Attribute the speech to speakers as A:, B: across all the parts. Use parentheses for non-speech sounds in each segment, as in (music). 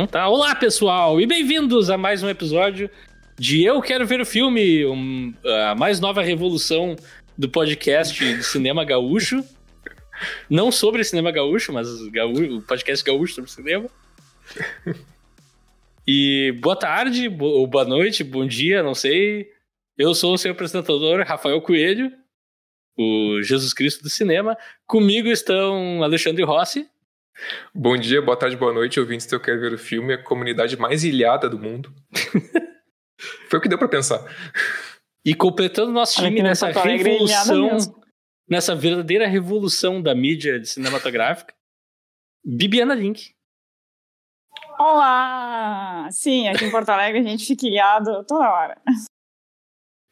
A: Então tá. Olá, pessoal, e bem-vindos a mais um episódio de Eu Quero Ver o Filme, um, a mais nova revolução do podcast de cinema gaúcho. Não sobre cinema gaúcho, mas gaú o podcast gaúcho sobre cinema. E boa tarde, bo boa noite, bom dia, não sei. Eu sou o seu apresentador, Rafael Coelho, o Jesus Cristo do cinema. Comigo estão Alexandre Rossi.
B: Bom dia, boa tarde, boa noite, ouvintes do Eu Quero Ver o Filme, a comunidade mais ilhada do mundo. (laughs) Foi o que deu para pensar.
A: E completando nosso time nessa revolução, nessa verdadeira revolução da mídia cinematográfica, Bibiana Link.
C: Olá! Sim, aqui em Porto Alegre a gente fica ilhado toda hora.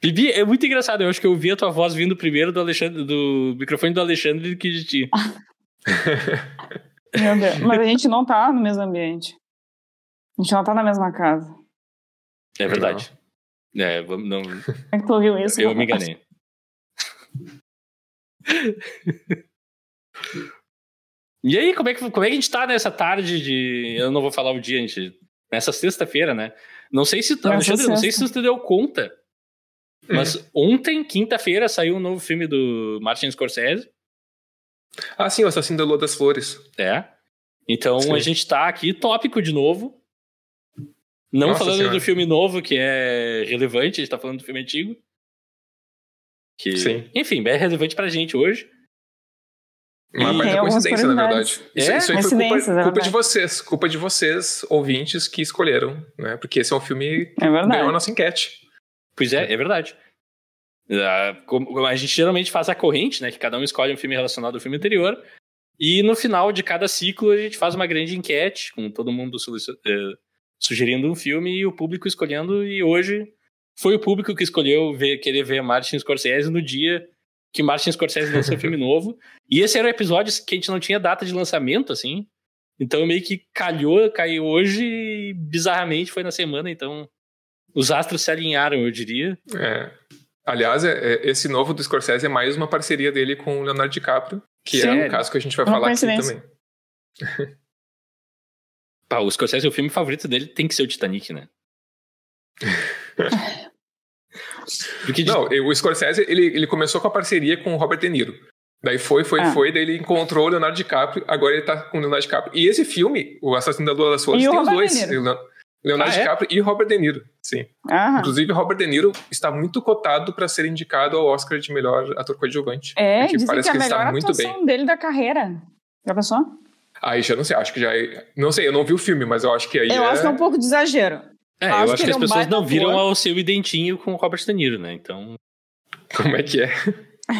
A: Bibi, é muito engraçado. Eu acho que eu ouvi a tua voz vindo primeiro do Alexandre, do microfone do Alexandre do que de ti. (laughs)
C: Meu Deus, (laughs) mas a gente não tá no mesmo ambiente. A gente não tá na mesma casa.
A: É verdade. Não. É, não.
C: Como é que tu ouviu isso?
A: Eu me enganei. e aí, como é, que, como é que a gente tá nessa tarde de. Eu não vou falar o dia, gente. Nessa sexta-feira, né? Não sei se. Nessa Alexandre, sexta. não sei se você deu conta. Mas hum. ontem, quinta-feira, saiu um novo filme do Martin Scorsese.
B: Ah, sim, o Assassino da Lua das Flores.
A: É. Então sim. a gente tá aqui tópico de novo. Não Nossa falando senhora. do filme novo, que é relevante, a gente tá falando do filme antigo. Que, Sim. enfim, é relevante pra gente hoje.
B: Uma baita é coincidência, na verdade. Isso, é? isso aí foi culpa, culpa de vocês, culpa de vocês, ouvintes, que escolheram, né? Porque esse é um filme que é ganhou a nossa enquete.
A: Pois é, é verdade. Uh, a gente geralmente faz a corrente, né? Que cada um escolhe um filme relacionado ao filme anterior. E no final de cada ciclo a gente faz uma grande enquete, com todo mundo uh, sugerindo um filme e o público escolhendo. E hoje foi o público que escolheu ver, querer ver Martin Scorsese no dia que Martin Scorsese lançou um filme (laughs) novo. E esse era o episódio que a gente não tinha data de lançamento, assim. Então meio que calhou, caiu hoje e bizarramente foi na semana, então os astros se alinharam, eu diria.
B: É. Aliás, é, é, esse novo do Scorsese é mais uma parceria dele com o Leonardo DiCaprio, que Sim. é um caso que a gente vai uma falar aqui também.
A: Pá, o Scorsese, o filme favorito dele tem que ser o Titanic, né? (laughs)
B: Porque Não, o Scorsese, ele, ele começou com a parceria com o Robert De Niro. Daí foi, foi, ah. foi, daí ele encontrou o Leonardo DiCaprio, agora ele tá com o Leonardo DiCaprio. E esse filme, O Assassino da Lua das Flores, tem os dois. Leonardo ah, é? DiCaprio e Robert De Niro, sim. Ah. Inclusive, Robert De Niro está muito cotado para ser indicado ao Oscar de melhor ator coadjuvante.
C: É, dizem parece que, é a que melhor ele está muito bem. dele da carreira. Já pensou?
B: Aí já não sei, acho que já. É, não sei, eu não vi o filme, mas eu acho que aí.
C: Eu
B: é...
C: acho que é um pouco de exagero.
A: É, eu acho, que, que as é um pessoas não viram ao seu Dentinho com o Robert De Niro, né? Então.
B: Como é que é?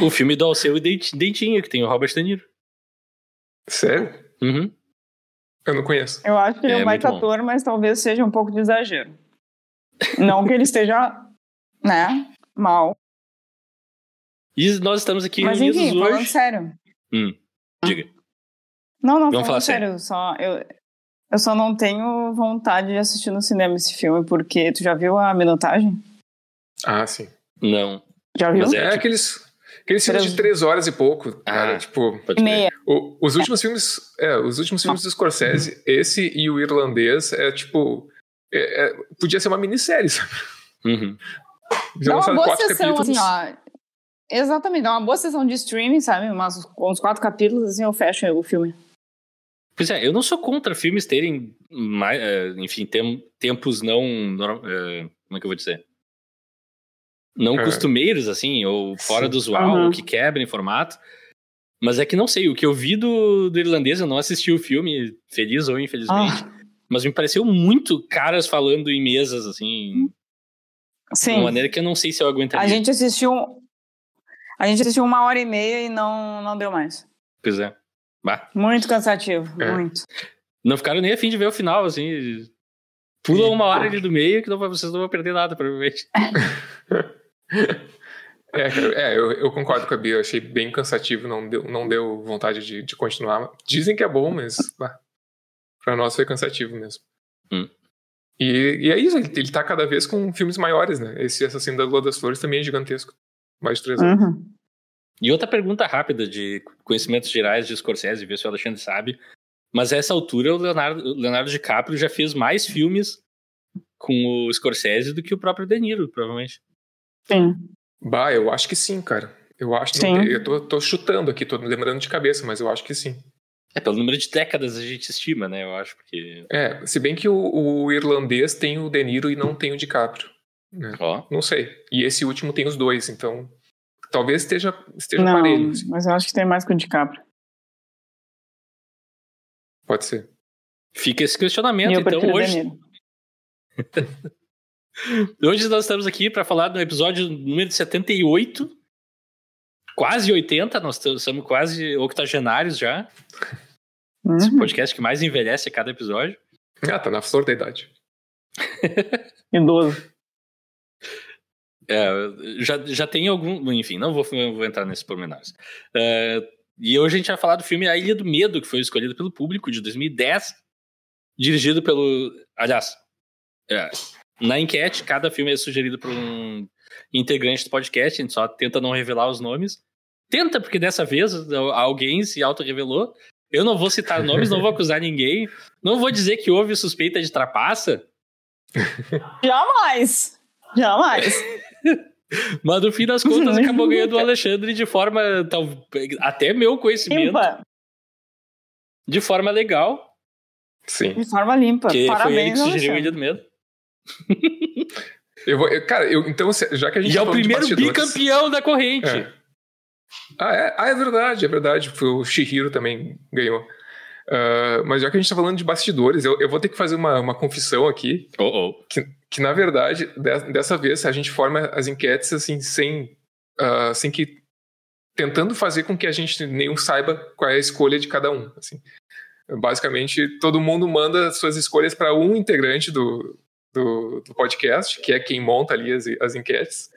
A: o filme do Alceu e Dentinho, que tem o Robert De Niro.
B: Sério?
A: Uhum.
B: Eu não conheço.
C: Eu acho que ele é, é um baita ator, mas talvez seja um pouco de exagero. não que ele esteja, né, mal.
A: E nós estamos aqui
C: mas, enfim, hoje... falando sério.
A: Hum, diga.
C: Não, não, Vamos falar sério. sério. Só, eu, eu só não tenho vontade de assistir no cinema esse filme, porque tu já viu a minutagem?
B: Ah, sim.
A: Não.
C: Já viu? Mas
B: é, é aqueles, aqueles filmes de três horas e pouco, ah, cara, tipo...
C: E meia.
B: O, os últimos filmes, é, os últimos filmes do Scorsese, esse e o Irlandês, é tipo... É, é, podia ser uma minissérie, sabe?
A: Uhum.
C: Dá uma boa sessão, capítulos. assim, ó. Exatamente, dá uma boa sessão de streaming, sabe? Umas, uns quatro capítulos, assim, eu fecho o filme.
A: Pois é, eu não sou contra filmes terem, mais, eh, enfim, tem, tempos não. Eh, como é que eu vou dizer? Não é. costumeiros, assim, ou fora Sim. do usual, uhum. que quebrem formato. Mas é que não sei, o que eu vi do, do irlandês, eu não assisti o filme, feliz ou infelizmente. Ah. Mas me pareceu muito caras falando em mesas, assim. Sim. De uma maneira que eu não sei se eu aguentaria.
C: A gente assistiu. A gente assistiu uma hora e meia e não, não deu mais.
A: Pois é. Bah.
C: Muito cansativo, é. muito.
A: Não ficaram nem afim de ver o final, assim. Pula uma hora ali do meio que não, vocês não vão perder nada, provavelmente. (laughs) (laughs)
B: É, é eu, eu, concordo com a Bia, eu achei bem cansativo, não deu, não deu vontade de, de continuar. Dizem que é bom, mas bah, pra nós foi cansativo mesmo.
A: Hum.
B: E, e, é isso, ele, ele tá cada vez com filmes maiores, né? Esse Assassino da Lua das Flores também é gigantesco. Mais de três anos. Uhum.
A: E outra pergunta rápida de conhecimentos gerais de Scorsese, ver se o Alexandre sabe. Mas a essa altura o Leonardo, o Leonardo DiCaprio já fez mais filmes com o Scorsese do que o próprio De Niro, provavelmente.
C: Sim.
B: Bah, eu acho que sim, cara. Eu acho que. Sim. eu tô, tô, chutando aqui, tô lembrando de cabeça, mas eu acho que sim.
A: É, pelo número de décadas a gente estima, né? Eu acho que.
B: É, se bem que o, o irlandês tem o De Niro e não tem o DiCaprio. Né? Oh. Não sei. E esse último tem os dois, então. Talvez esteja, esteja
C: não,
B: parelho. Assim.
C: Mas eu acho que tem mais com o DiCaprio.
B: Pode ser.
A: Fica esse questionamento, então, hoje. (laughs) hoje nós estamos aqui para falar do episódio número 78. Quase 80, nós estamos quase octogenários já. Uhum. Esse podcast que mais envelhece a cada episódio.
B: Ah, tá na flor da idade. (laughs)
C: Idoso.
A: É, já, já tem algum. Enfim, não vou, vou entrar nesses pormenores. Uh, e hoje a gente vai falar do filme A Ilha do Medo, que foi escolhido pelo público de 2010, dirigido pelo. Aliás, é, na enquete, cada filme é sugerido por um integrante do podcast, a gente só tenta não revelar os nomes. Tenta, porque dessa vez alguém se auto-revelou. Eu não vou citar nomes, não vou acusar ninguém. Não vou dizer que houve suspeita de trapaça. (laughs)
C: Jamais! Jamais! (laughs)
A: Mas no fim das contas acabou ganhando o Alexandre de forma, até meu conhecimento. Limpa. De forma legal.
B: Sim.
C: De forma limpa. Que Parabéns, foi ele que sugeriu
A: o Ilha do Medo.
B: Eu vou, eu, cara, eu, então, já que a gente.
A: E tá é o primeiro bicampeão da corrente.
B: É. Ah, é? ah, é verdade, é verdade. Foi o Shihiro também ganhou. Uh, mas já que a gente está falando de bastidores, eu, eu, vou ter que fazer uma, uma confissão aqui.
A: Oh, oh.
B: Que, que, na verdade, de, dessa vez, a gente forma as enquetes assim, sem, uh, sem que. tentando fazer com que a gente nenhum saiba qual é a escolha de cada um. Assim. Basicamente, todo mundo manda suas escolhas para um integrante do, do, do, podcast, que é quem monta ali as, as enquetes.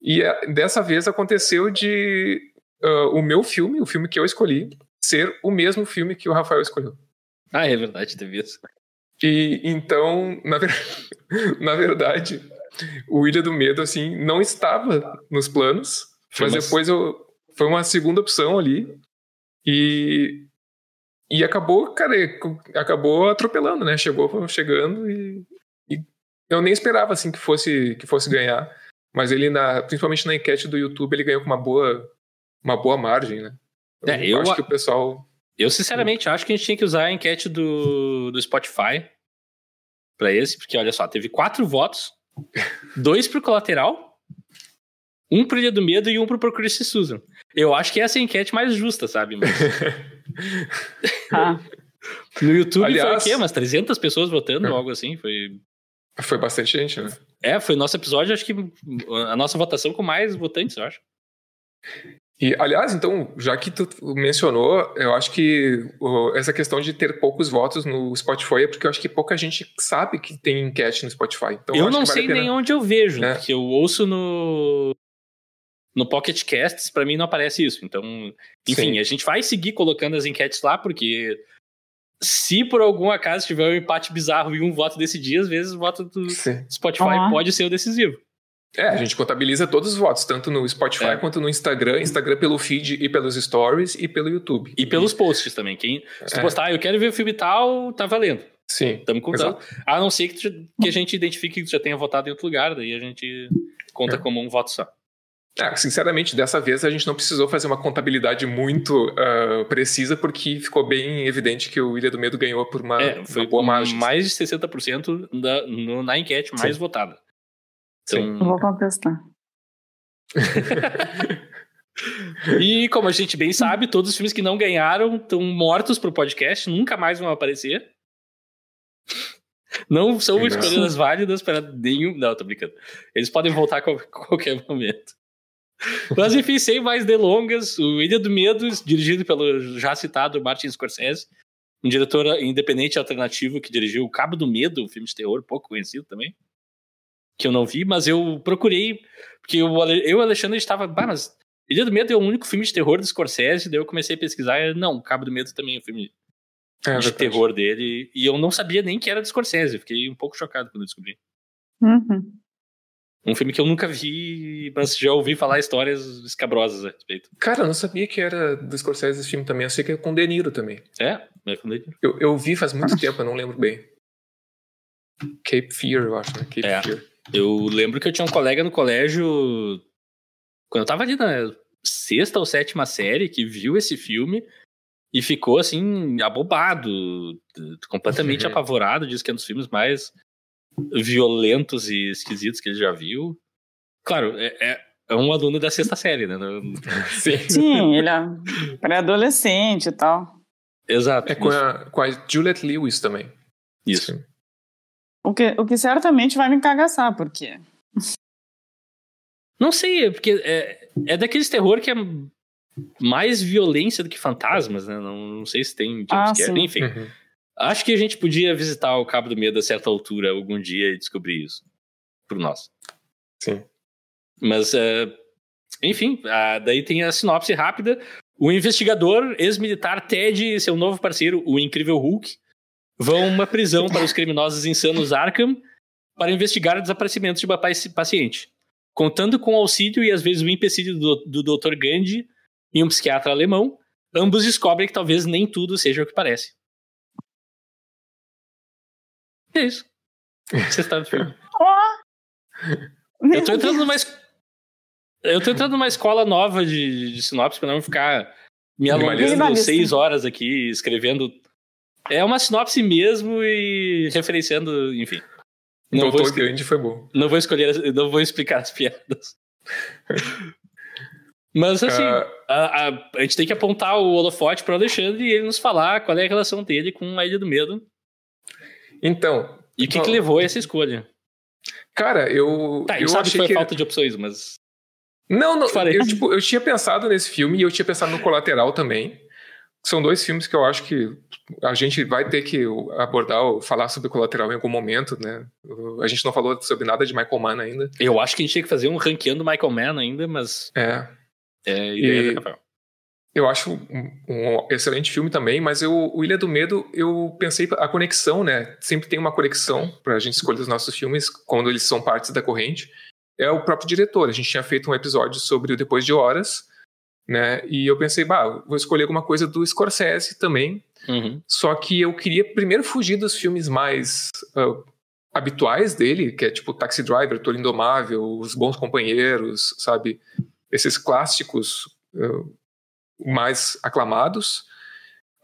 B: E a, é, dessa vez aconteceu de uh, o meu filme, o filme que eu escolhi, ser o mesmo filme que o Rafael escolheu.
A: Ah, é verdade, teve isso.
B: E então, na, ver... (laughs) na verdade, o Ilha do Medo, assim, não estava nos planos, foi mas uma... depois eu... foi uma segunda opção ali. E, e acabou, cara, acabou atropelando, né? Chegou chegando e, eu nem esperava assim que fosse que fosse ganhar, mas ele na, principalmente na enquete do YouTube, ele ganhou com uma boa uma boa margem, né?
A: Eu é, eu acho que o pessoal. Eu, sinceramente, acho que a gente tinha que usar a enquete do, do Spotify para esse, porque olha só, teve quatro votos: (laughs) dois pro colateral, um pro Ilha do Medo e um pro Procure Susan. Eu acho que essa é a enquete mais justa, sabe? Mas... ah. (laughs) No YouTube Aliás, foi o quê? Umas 300 pessoas votando, é. algo assim? Foi.
B: Foi bastante gente, né?
A: É, foi nosso episódio, acho que a nossa votação com mais votantes, eu acho.
B: E, aliás, então, já que tu mencionou, eu acho que essa questão de ter poucos votos no Spotify é porque eu acho que pouca gente sabe que tem enquete no Spotify. Então,
A: eu, eu não sei vale nem onde eu vejo, né? porque eu ouço no no Pocket Casts, para mim não aparece isso. Então, enfim, Sim. a gente vai seguir colocando as enquetes lá, porque se por algum acaso tiver um empate bizarro e um voto decidir, às vezes o voto do Sim. Spotify uhum. pode ser o decisivo.
B: É, a gente contabiliza todos os votos, tanto no Spotify é. quanto no Instagram, Instagram pelo feed e pelos stories e pelo YouTube.
A: E pelos posts também. Quem, se tu é. postar, ah, eu quero ver o filme tal, tá valendo.
B: Sim.
A: Estamos contando. Exato. A não ser que, tu, que, a gente identifique que tu já tenha votado em outro lugar, daí a gente conta é. como um voto só.
B: É, sinceramente, dessa vez a gente não precisou fazer uma contabilidade muito uh, precisa, porque ficou bem evidente que o Ilha do Medo ganhou por uma, é,
A: foi
B: uma boa margem.
A: Mais de 60% da, no, na enquete mais Sim. votada.
C: Então... Vou contestar. (laughs)
A: e como a gente bem sabe, todos os filmes que não ganharam estão mortos pro podcast, nunca mais vão aparecer. Não são escolhas válidas para nenhum. Não, tô brincando. Eles podem voltar a (laughs) qualquer momento. Mas enfim, sem mais delongas, o Ilha do Medo, dirigido pelo já citado Martin Scorsese, um diretor independente alternativo que dirigiu O Cabo do Medo, um filme de terror pouco conhecido também que eu não vi, mas eu procurei, porque eu, eu e o Alexandre estava, bah, mas Ilha do Medo é o único filme de terror do Scorsese, daí eu comecei a pesquisar, e, não, Cabo do Medo também é um filme é, de terror dele, e eu não sabia nem que era do Scorsese, fiquei um pouco chocado quando eu descobri.
C: Uhum.
A: Um filme que eu nunca vi, mas já ouvi falar histórias escabrosas a respeito.
B: Cara, eu não sabia que era do Scorsese esse filme também. Eu sei que é com De Niro também.
A: É? É com De Niro.
B: Eu, eu vi faz muito tempo, eu não lembro bem. Cape Fear, eu acho, né? Cape
A: é.
B: Fear.
A: Eu lembro que eu tinha um colega no colégio, quando eu tava ali na sexta ou sétima série, que viu esse filme e ficou, assim, abobado, completamente (laughs) apavorado, diz que é um dos filmes mais violentos e esquisitos que ele já viu. Claro, é, é, é um aluno da sexta série, né? (laughs)
C: Sim, Sim ele é pré-adolescente e tal.
A: Exato.
B: É com a, com a Juliette Lewis também.
A: Isso.
C: O que, o que certamente vai me cagaçar, por quê?
A: Não sei, porque é, é daqueles terror que é mais violência do que fantasmas, né? Não, não sei se tem
C: ah,
A: Enfim. Uhum. Acho que a gente podia visitar o Cabo do Medo a certa altura algum dia e descobrir isso. Por nós.
B: Sim.
A: Mas, uh, enfim, uh, daí tem a sinopse rápida. O investigador, ex-militar Ted e seu novo parceiro, o incrível Hulk, vão a uma prisão para os criminosos insanos Arkham para investigar o desaparecimento de uma paciente. Contando com o auxílio e às vezes o empecilho do, do Dr. Gandhi e um psiquiatra alemão, ambos descobrem que talvez nem tudo seja o que parece. É isso. Você está no filme. Eu tô entrando numa, eu tô entrando numa escola nova de, de sinopse pra não ficar me alongando seis horas aqui escrevendo. É uma sinopse mesmo e referenciando, enfim.
B: Não Doutor vou Grande foi bom.
A: Não vou escolher, não vou explicar as piadas. Mas assim, uh... a, a, a, gente tem que apontar o holofote para o Alexandre e ele nos falar qual é a relação dele com a Ilha do Medo.
B: Então.
A: E o que, que levou a essa escolha?
B: Cara, eu.
A: Tá,
B: eu
A: sabe que foi que... falta de opções, mas.
B: Não, não. Eu, tipo, eu tinha pensado nesse filme e eu tinha pensado no Colateral também. São dois filmes que eu acho que a gente vai ter que abordar ou falar sobre Colateral em algum momento, né? A gente não falou sobre nada de Michael Mann ainda.
A: Eu acho que a gente tinha que fazer um ranqueando Michael Mann ainda, mas.
B: É.
A: É ideia e...
B: Eu acho um, um, excelente filme também, mas eu, o Ilha do Medo, eu pensei a conexão, né? Sempre tem uma conexão para a gente escolher os nossos filmes quando eles são partes da corrente. É o próprio diretor. A gente tinha feito um episódio sobre o Depois de Horas, né? E eu pensei, bah, vou escolher alguma coisa do Scorsese também.
A: Uhum.
B: Só que eu queria primeiro fugir dos filmes mais uh, habituais dele, que é tipo Taxi Driver, Toro Indomável, Os Bons Companheiros, sabe? Esses clássicos. Uh, mais aclamados.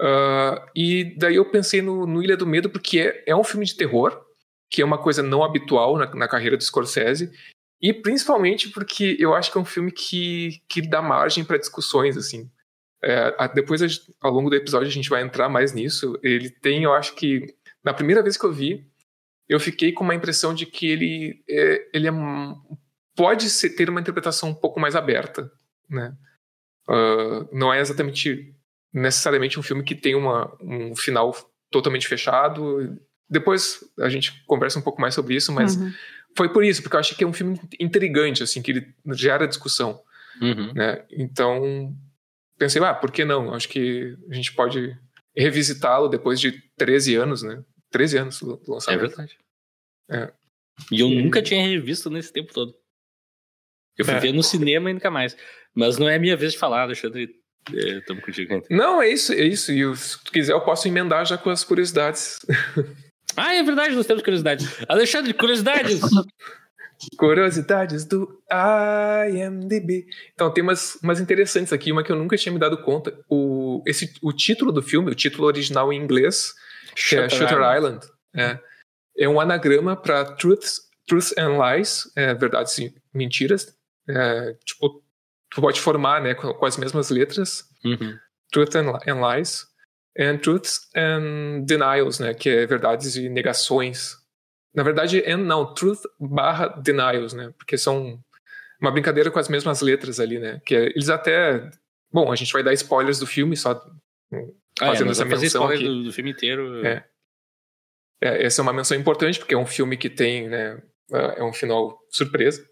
B: Uh, e daí eu pensei no, no, Ilha do Medo, porque é, é um filme de terror, que é uma coisa não habitual na, na carreira do Scorsese, e principalmente porque eu acho que é um filme que, que dá margem para discussões, assim. É, depois, ao longo do episódio, a gente vai entrar mais nisso. Ele tem, eu acho que, na primeira vez que eu vi, eu fiquei com uma impressão de que ele, é, ele é, pode ser, ter uma interpretação um pouco mais aberta, né? Uh, não é exatamente necessariamente um filme que tem uma, um final totalmente fechado. Depois a gente conversa um pouco mais sobre isso, mas uhum. foi por isso, porque eu acho que é um filme intrigante, assim, que ele gera discussão.
A: Uhum.
B: Né? Então, pensei, ah, por que não? Acho que a gente pode revisitá-lo depois de 13 anos, né? 13 anos do lançamento.
A: É verdade.
B: É.
A: E eu e... nunca tinha revisto nesse tempo todo. Eu fui é. ver no cinema e nunca mais. Mas não é minha vez de falar, Alexandre. Estamos é, contigo.
B: Não, é isso, é isso. E se tu quiser, eu posso emendar já com as curiosidades. (laughs)
A: ah, é verdade, nós temos curiosidades. Alexandre, curiosidades! (laughs)
B: Curiosidades do IMDB. Então, tem umas, umas interessantes aqui, uma que eu nunca tinha me dado conta. O, esse, o título do filme, o título original em inglês, que é Shooter Island, é, é um anagrama para Truth, Truth and Lies, é, verdades e mentiras, é, tipo, tu pode formar né, com, com as mesmas letras,
A: uhum.
B: truth and, and, lies, and truths and denials, né, que é verdades e negações. Na verdade, and não, truth barra denials, né, porque são uma brincadeira com as mesmas letras ali, né, que é, eles até, bom, a gente vai dar spoilers do filme só fazendo ah, é, essa menção aqui.
A: Do, do filme inteiro.
B: É. é. essa é uma menção importante porque é um filme que tem, né, é um final surpresa.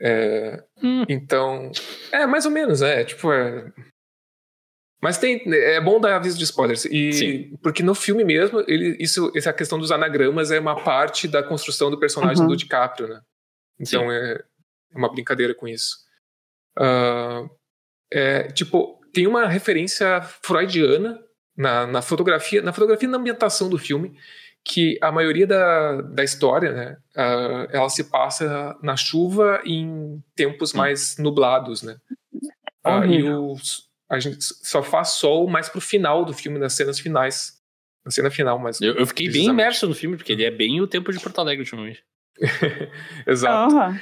B: É,
A: hum.
B: Então, é mais ou menos, é tipo. É... Mas tem, é bom dar aviso de spoilers e
A: Sim.
B: porque no filme mesmo ele, isso, essa questão dos anagramas é uma parte da construção do personagem uhum. do DiCaprio, né? Então é uma brincadeira com isso. Uh, é, tipo, tem uma referência freudiana na, na fotografia, na fotografia e na ambientação do filme, que a maioria da, da história, né, uh, ela se passa na chuva em tempos mais nublados, né? Uh, e os, a gente só faz sol mais pro final do filme, nas cenas finais. Na cena final, mas.
A: Eu, eu fiquei bem imerso no filme, porque ele é bem o tempo de Porto Alegre ultimamente. (laughs)
B: Exato. Uhum.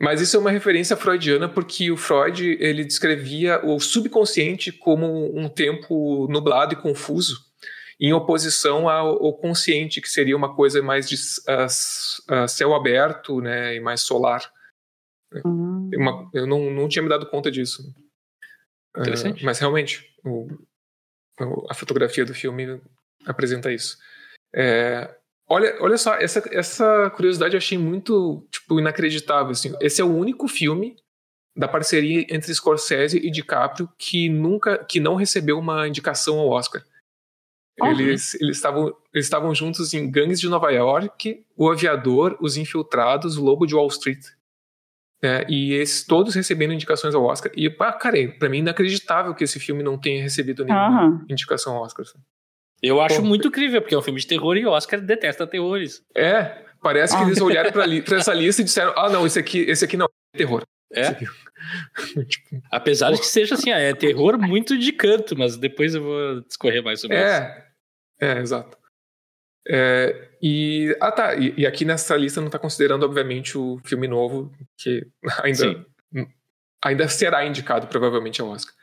B: Mas isso é uma referência freudiana porque o Freud ele descrevia o subconsciente como um tempo nublado e confuso, em oposição ao, consciente, que seria uma coisa mais de uh, uh, céu aberto né, e mais solar. Uhum. Uma, eu não, não tinha me dado conta disso.
A: Interessante.
B: Uh, mas realmente, o, a fotografia do filme apresenta isso. É, olha, olha só, essa, essa curiosidade eu achei muito tipo, inacreditável. Assim. Esse é o único filme da parceria entre Scorsese e DiCaprio que nunca, que não recebeu uma indicação ao Oscar. Uhum. Eles, eles, estavam, eles estavam juntos em Gangues de Nova York, O Aviador, Os Infiltrados, O Lobo de Wall Street. É, e esses todos recebendo indicações ao Oscar. E, pá, cara, pra mim é inacreditável que esse filme não tenha recebido nenhuma uhum. indicação ao Oscar.
A: Eu acho Pô, muito incrível, porque é um filme de terror e o Oscar detesta terrores.
B: É, parece que eles olharam pra, li, (laughs) pra essa lista e disseram: ah, não, esse aqui, esse aqui não é terror.
A: É. (laughs) tipo, Apesar de que seja assim, ah, é terror muito de canto, mas depois eu vou discorrer mais sobre
B: é, isso. É, exato. É, e, ah tá, e, e, aqui nessa lista não está considerando, obviamente, o filme novo, que (laughs) ainda, ainda será indicado provavelmente ao Oscar.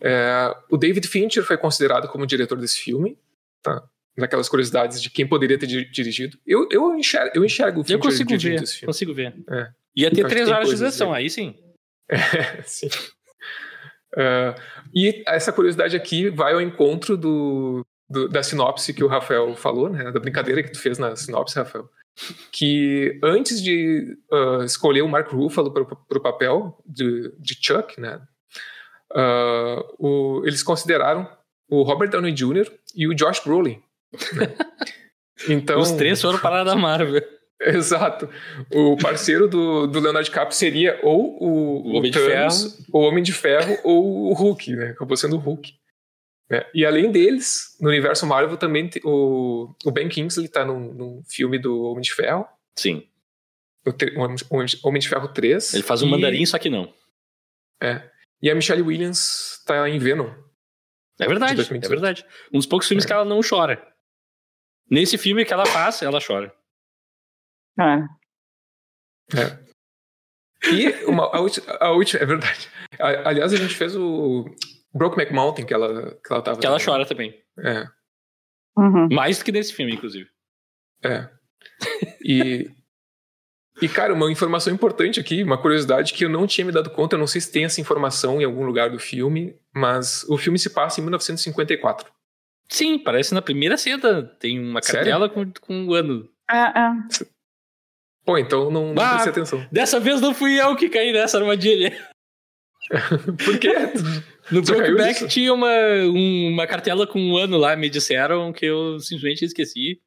B: É, o David Fincher foi considerado como diretor desse filme, tá? Naquelas curiosidades de quem poderia ter dirigido. Eu, eu, enxergo, eu enxergo o Fincher
A: eu consigo ver, esse filme. Consigo ver. É. Ia ter três horas de direção, aí sim. (laughs)
B: É, sim. Uh, e essa curiosidade aqui vai ao encontro do, do, da sinopse que o Rafael falou, né? Da brincadeira que tu fez na sinopse, Rafael. Que antes de uh, escolher o Mark Ruffalo para o papel de, de Chuck, né? uh, o, eles consideraram o Robert Downey Jr. e o Josh Brolin. Né? (laughs)
A: Então, Os três foram parar da Marvel. (laughs)
B: Exato. O parceiro do, do Leonardo DiCaprio seria ou o,
A: o Homem Thanos, de Ferro,
B: o Homem de Ferro ou o Hulk, né? Acabou sendo o Hulk. É. E além deles, no universo Marvel também o, o Ben Kingsley tá num, num filme do Homem de Ferro.
A: Sim.
B: O, o Homem de Ferro 3.
A: Ele faz um e... mandarim, só que não.
B: É. E a Michelle Williams tá em Venom.
A: É verdade, é verdade. Um dos poucos filmes é. que ela não chora. Nesse filme que ela faz, ela chora.
C: Ah.
B: É. E uma, a, última, a última, é verdade. aliás, a gente fez o Brokeback Mountain, que ela, que ela tava.
A: Que ela chora também.
B: É.
C: Uhum.
A: Mais do que nesse filme, inclusive.
B: É. E, (laughs) e, cara, uma informação importante aqui, uma curiosidade que eu não tinha me dado conta, eu não sei se tem essa informação em algum lugar do filme, mas o filme se passa em 1954.
A: Sim, parece na primeira cena. Tem uma cartela com, com um ano.
C: Ah, ah.
B: Pô, então não, não ah, prestei atenção.
A: Dessa vez não fui eu que caí nessa armadilha. (laughs)
B: Por quê? (laughs)
A: No Brokeback tinha uma, um, uma cartela com um ano lá, me disseram que eu simplesmente esqueci.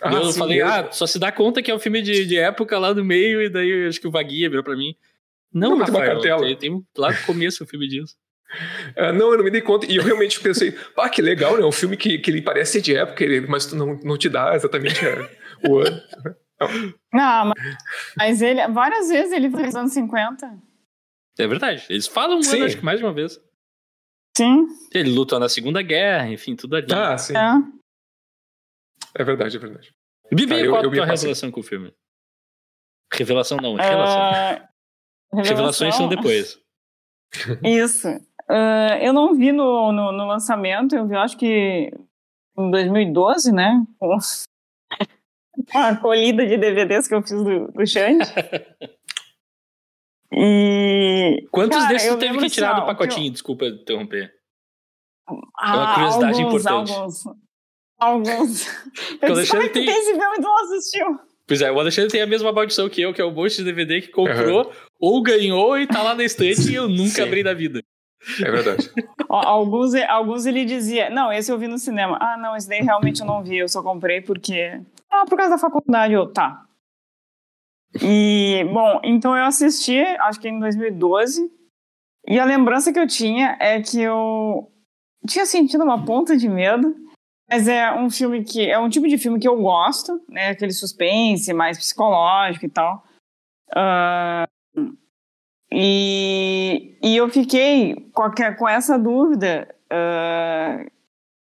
A: Ah, eu sim, falei, ah, só se dá conta que é um filme de, de época lá no meio, e daí acho que o Vaguia virou pra mim. Não, não Rafael, tem, tem lá no começo o filme disso.
B: Uh, (laughs) não, eu não me dei conta. E eu realmente pensei, ah, que legal, né? Um filme que, que ele parece ser de época, ele, mas não, não te dá exatamente é, o ano. (laughs)
C: Não, mas, mas ele, várias vezes ele foi nos anos 50.
A: É verdade. Eles falam um ano, acho que mais de uma vez.
C: Sim.
A: Ele lutou na Segunda Guerra, enfim, tudo ali.
B: Ah, sim.
C: É.
B: É verdade, é verdade.
A: Bibi, ah, qual a tua revelação com o filme? Revelação não, relação. Uh, Revelações são depois.
C: Isso. Uh, eu não vi no, no, no, lançamento, eu vi acho que em 2012, né? Com (laughs) a colhida de DVDs que eu fiz do, do Xande. (laughs) E.
A: Quantos cara, desses teve que tirar do pacotinho? Eu... Desculpa interromper.
C: Ah, é uma curiosidade alguns, importante. Alguns. Alguns. (laughs) Eu Alexandre tem... esse filme não assistiu.
A: Pois é, o Alexandre tem a mesma maldição que eu, que é o monte de DVD que comprou uhum. ou ganhou e tá lá na estante e eu (laughs) nunca Sim. abri na vida.
B: É verdade. (laughs)
C: alguns, alguns ele dizia, não, esse eu vi no cinema. Ah, não, esse daí realmente eu não vi, eu só comprei porque... Ah, por causa da faculdade. Eu, tá. E, bom, então eu assisti, acho que em 2012, e a lembrança que eu tinha é que eu tinha sentido uma ponta de medo, mas é um filme que é um tipo de filme que eu gosto, né? Aquele suspense mais psicológico e tal. Uh, e, e eu fiquei com, a, com essa dúvida. Uh,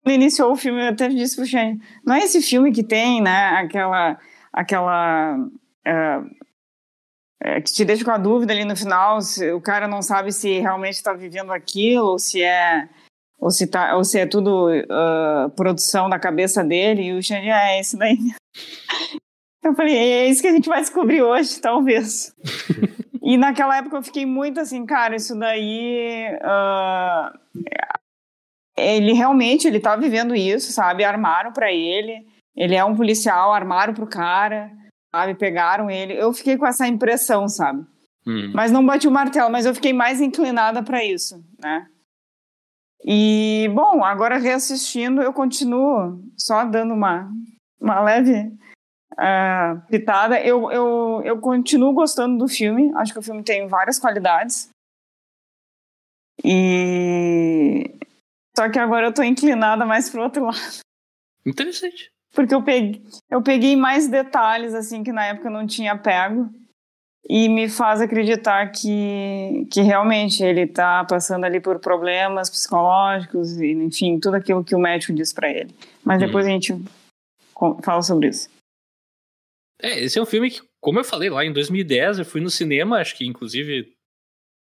C: quando iniciou o filme, eu até disse pro Shane, não é esse filme que tem, né? Aquela. aquela uh, é, que te deixa com a dúvida ali no final, se o cara não sabe se realmente está vivendo aquilo, ou se é ou se, tá, ou se é tudo uh, produção da cabeça dele, e o Xande, ah, é esse daí. (laughs) Eu falei, é isso que a gente vai descobrir hoje, talvez. (laughs) e naquela época eu fiquei muito assim, cara, isso daí. Uh, ele realmente ele tá vivendo isso, sabe? Armaram para ele. Ele é um policial, armaram pro cara sabe? Pegaram ele. Eu fiquei com essa impressão, sabe? Hum. Mas não bati o martelo, mas eu fiquei mais inclinada para isso, né? E, bom, agora reassistindo, eu continuo só dando uma, uma leve uh, pitada. Eu, eu, eu continuo gostando do filme, acho que o filme tem várias qualidades. E. Só que agora eu tô inclinada mais pro outro lado.
A: Interessante.
C: Porque eu peguei, eu peguei mais detalhes, assim, que na época eu não tinha pego. E me faz acreditar que, que realmente ele está passando ali por problemas psicológicos e, enfim, tudo aquilo que o médico diz para ele. Mas uhum. depois a gente fala sobre isso.
A: É, esse é um filme que, como eu falei lá em 2010, eu fui no cinema, acho que inclusive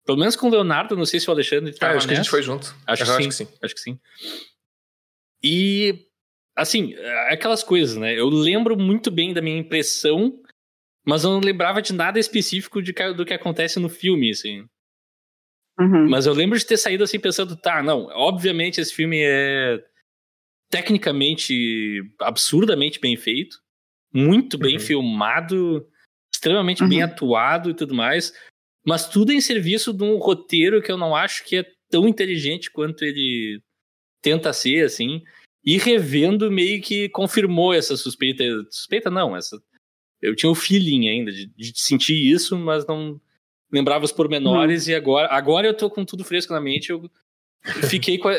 A: pelo menos com o Leonardo, não sei se o Alexandre
B: estava ah, acho nessa. que a gente foi junto.
A: Acho, que, sim, acho que sim. Acho que sim. E assim, é aquelas coisas, né? Eu lembro muito bem da minha impressão, mas eu não lembrava de nada específico de, do que acontece no filme, assim. Uhum. Mas eu lembro de ter saído assim pensando, tá, não, obviamente esse filme é tecnicamente absurdamente bem feito, muito bem uhum. filmado, extremamente uhum. bem atuado e tudo mais, mas tudo em serviço de um roteiro que eu não acho que é tão inteligente quanto ele tenta ser, assim. E revendo, meio que confirmou essa suspeita. Suspeita não, essa. Eu tinha o feeling ainda de, de sentir isso, mas não lembrava os pormenores. Hum. E agora, agora eu tô com tudo fresco na mente. Eu (laughs) fiquei com. A,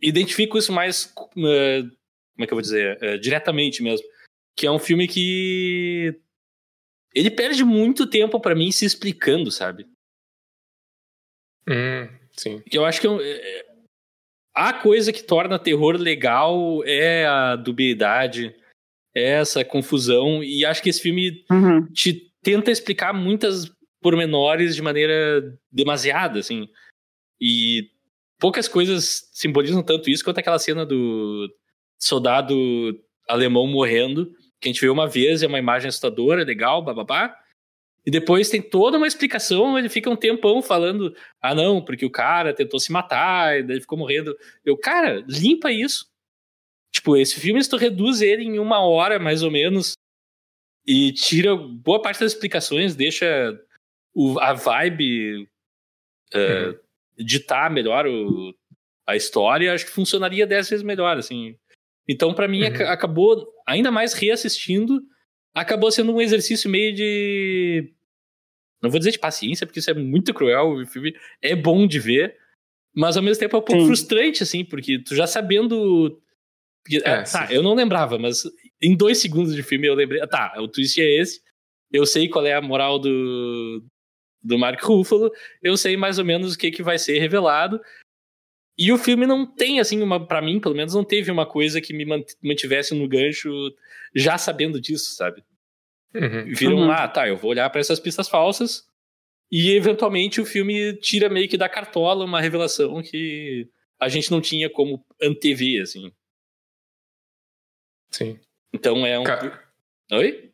A: identifico isso mais. Uh, como é que eu vou dizer? Uh, diretamente mesmo. Que é um filme que. Ele perde muito tempo para mim se explicando, sabe?
B: Hum, sim.
A: Que eu acho que é, a coisa que torna terror legal é a dubiedade, é essa confusão. E acho que esse filme uhum. te tenta explicar muitas pormenores de maneira demasiada, assim. E poucas coisas simbolizam tanto isso quanto aquela cena do soldado alemão morrendo, que a gente vê uma vez, é uma imagem assustadora, legal, bababá. E depois tem toda uma explicação, ele fica um tempão falando: ah, não, porque o cara tentou se matar, e daí ficou morrendo. Eu, cara, limpa isso. Tipo, esse filme, se tu reduz ele em uma hora, mais ou menos, e tira boa parte das explicações, deixa o, a vibe uh, uhum. ditar melhor o, a história, acho que funcionaria dez vezes melhor, assim. Então, para mim, uhum. acabou, ainda mais reassistindo, acabou sendo um exercício meio de. Não vou dizer de paciência, porque isso é muito cruel. O filme é bom de ver, mas ao mesmo tempo é um pouco Sim. frustrante, assim, porque tu já sabendo. É, é, tá, eu não lembrava, mas em dois segundos de filme eu lembrei. Tá, o twist é esse. Eu sei qual é a moral do, do Mark Ruffalo. Eu sei mais ou menos o que, que vai ser revelado. E o filme não tem, assim, uma, para mim, pelo menos, não teve uma coisa que me mantivesse no gancho já sabendo disso, sabe? Uhum. Viram uhum. lá, ah, tá, eu vou olhar para essas pistas falsas e eventualmente o filme tira meio que da cartola uma revelação que a gente não tinha como antever, assim.
B: Sim.
A: Então é um. Oi?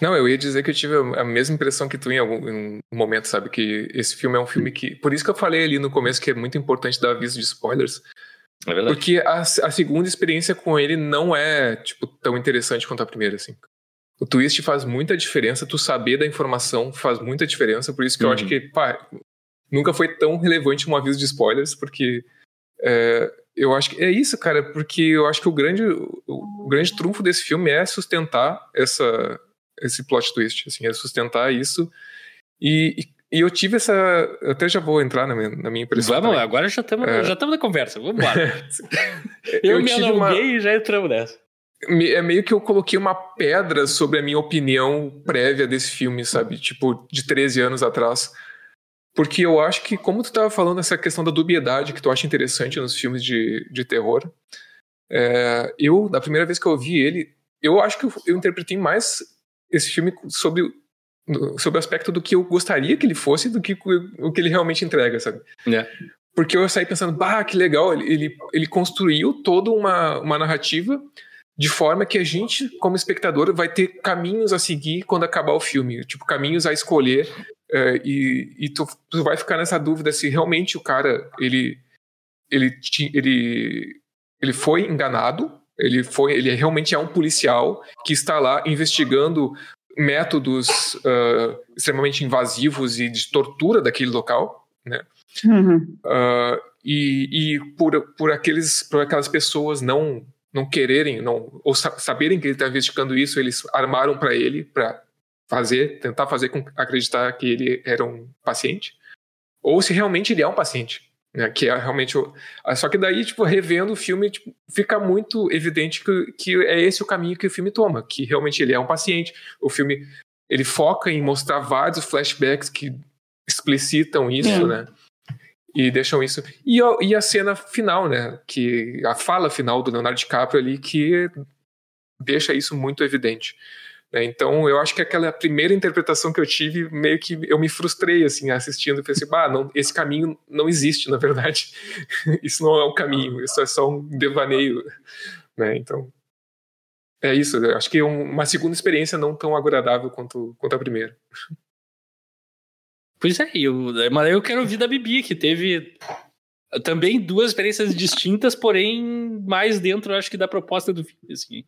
B: Não, eu ia dizer que eu tive a mesma impressão que tu em algum em um momento, sabe? Que esse filme é um filme que. Por isso que eu falei ali no começo que é muito importante dar aviso de spoilers.
A: É verdade.
B: Porque a, a segunda experiência com ele não é, tipo, tão interessante quanto a primeira, assim. O twist faz muita diferença, tu saber da informação faz muita diferença, por isso que uhum. eu acho uhum. que, pá, nunca foi tão relevante um aviso de spoilers, porque é, eu acho que é isso, cara, porque eu acho que o grande, o, o grande trunfo desse filme é sustentar essa esse plot twist, assim, é sustentar isso. E, e, eu tive essa. Eu até já vou entrar na minha, na minha impressão.
A: Vamos, também. agora já estamos é... já na conversa, vamos embora. (laughs) eu, eu me alonguei uma... e já entramos nessa.
B: É meio que eu coloquei uma pedra sobre a minha opinião prévia desse filme, sabe? Tipo, de 13 anos atrás. Porque eu acho que, como tu estava falando, essa questão da dubiedade que tu acha interessante nos filmes de, de terror, é, eu, da primeira vez que eu vi ele, eu acho que eu, eu interpretei mais esse filme sobre, sobre o aspecto do que eu gostaria que ele fosse do que o que ele realmente entrega, sabe?
A: É.
B: Porque eu saí pensando, bah, que legal, ele, ele, construiu toda uma, uma narrativa de forma que a gente, como espectador, vai ter caminhos a seguir quando acabar o filme, tipo, caminhos a escolher, uh, e, e tu, tu, vai ficar nessa dúvida se realmente o cara, ele, ele, ele, ele foi enganado, ele, foi, ele realmente é um policial que está lá investigando métodos uh, extremamente invasivos e de tortura daquele local, né?
C: Uhum.
B: Uh, e, e por, por, aqueles, por aquelas pessoas não não quererem, não, ou saberem que ele está investigando isso, eles armaram para ele, para fazer, tentar fazer com acreditar que ele era um paciente, ou se realmente ele é um paciente, né, que é realmente o, ah, só que daí tipo revendo o filme tipo, fica muito evidente que, que é esse o caminho que o filme toma, que realmente ele é um paciente. O filme ele foca em mostrar vários flashbacks que explicitam isso, né? e deixam isso. E, e a cena final, né? Que a fala final do Leonardo DiCaprio ali que deixa isso muito evidente. Né? Então, eu acho que aquela primeira interpretação que eu tive, meio que eu me frustrei, assim, assistindo. Pensei, assim, bah, não, esse caminho não existe, na verdade. (laughs) isso não é um caminho, isso é só um devaneio. Né? Então, é isso. Eu acho que é uma segunda experiência não tão agradável quanto, quanto a primeira.
A: Pois é, eu, mas eu quero ouvir da Bibi, que teve também duas experiências distintas, porém mais dentro, acho que, da proposta do filme, assim.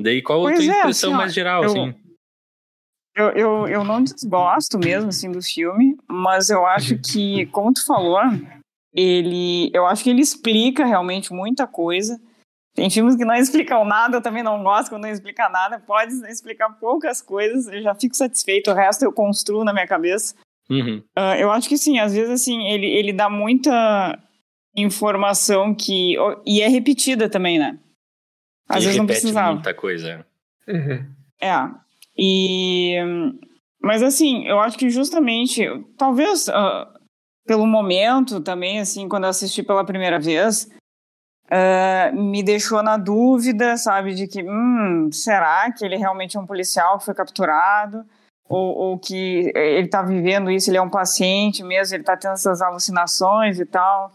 A: Daí, qual pois a tua é, impressão assim, mais geral, eu, assim?
C: Eu, eu, eu não desgosto mesmo, assim, do filme, mas eu acho uhum. que, como tu falou, ele, eu acho que ele explica realmente muita coisa. Tem filmes que não explicam nada, eu também não gosto quando não explica nada. Pode explicar poucas coisas, eu já fico satisfeito, o resto eu construo na minha cabeça.
A: Uhum.
C: Uh, eu acho que sim, às vezes assim, ele, ele dá muita informação que. E é repetida também, né? Às
A: ele
C: vezes não precisava.
A: muita coisa.
B: Uhum.
C: É. E. Mas assim, eu acho que justamente, talvez uh, pelo momento também, assim, quando eu assisti pela primeira vez, uh, me deixou na dúvida, sabe, de que, hum, será que ele realmente é um policial que foi capturado? ou, ou que ele está vivendo isso, ele é um paciente mesmo, ele está tendo essas alucinações e tal.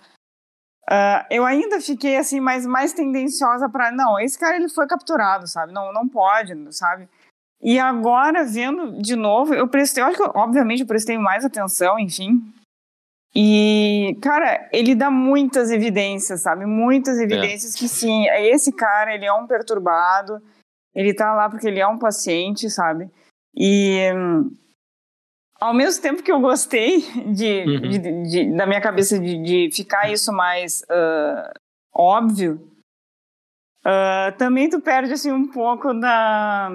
C: Uh, eu ainda fiquei assim mais mais tendenciosa para não, esse cara ele foi capturado, sabe? Não não pode, sabe? E agora vendo de novo, eu prestei, eu acho que obviamente eu prestei mais atenção, enfim. E cara, ele dá muitas evidências, sabe? Muitas é. evidências é. que sim, esse cara ele é um perturbado, ele tá lá porque ele é um paciente, sabe? E ao mesmo tempo que eu gostei de, uhum. de, de da minha cabeça de, de ficar isso mais uh, óbvio, uh, também tu perde assim um pouco da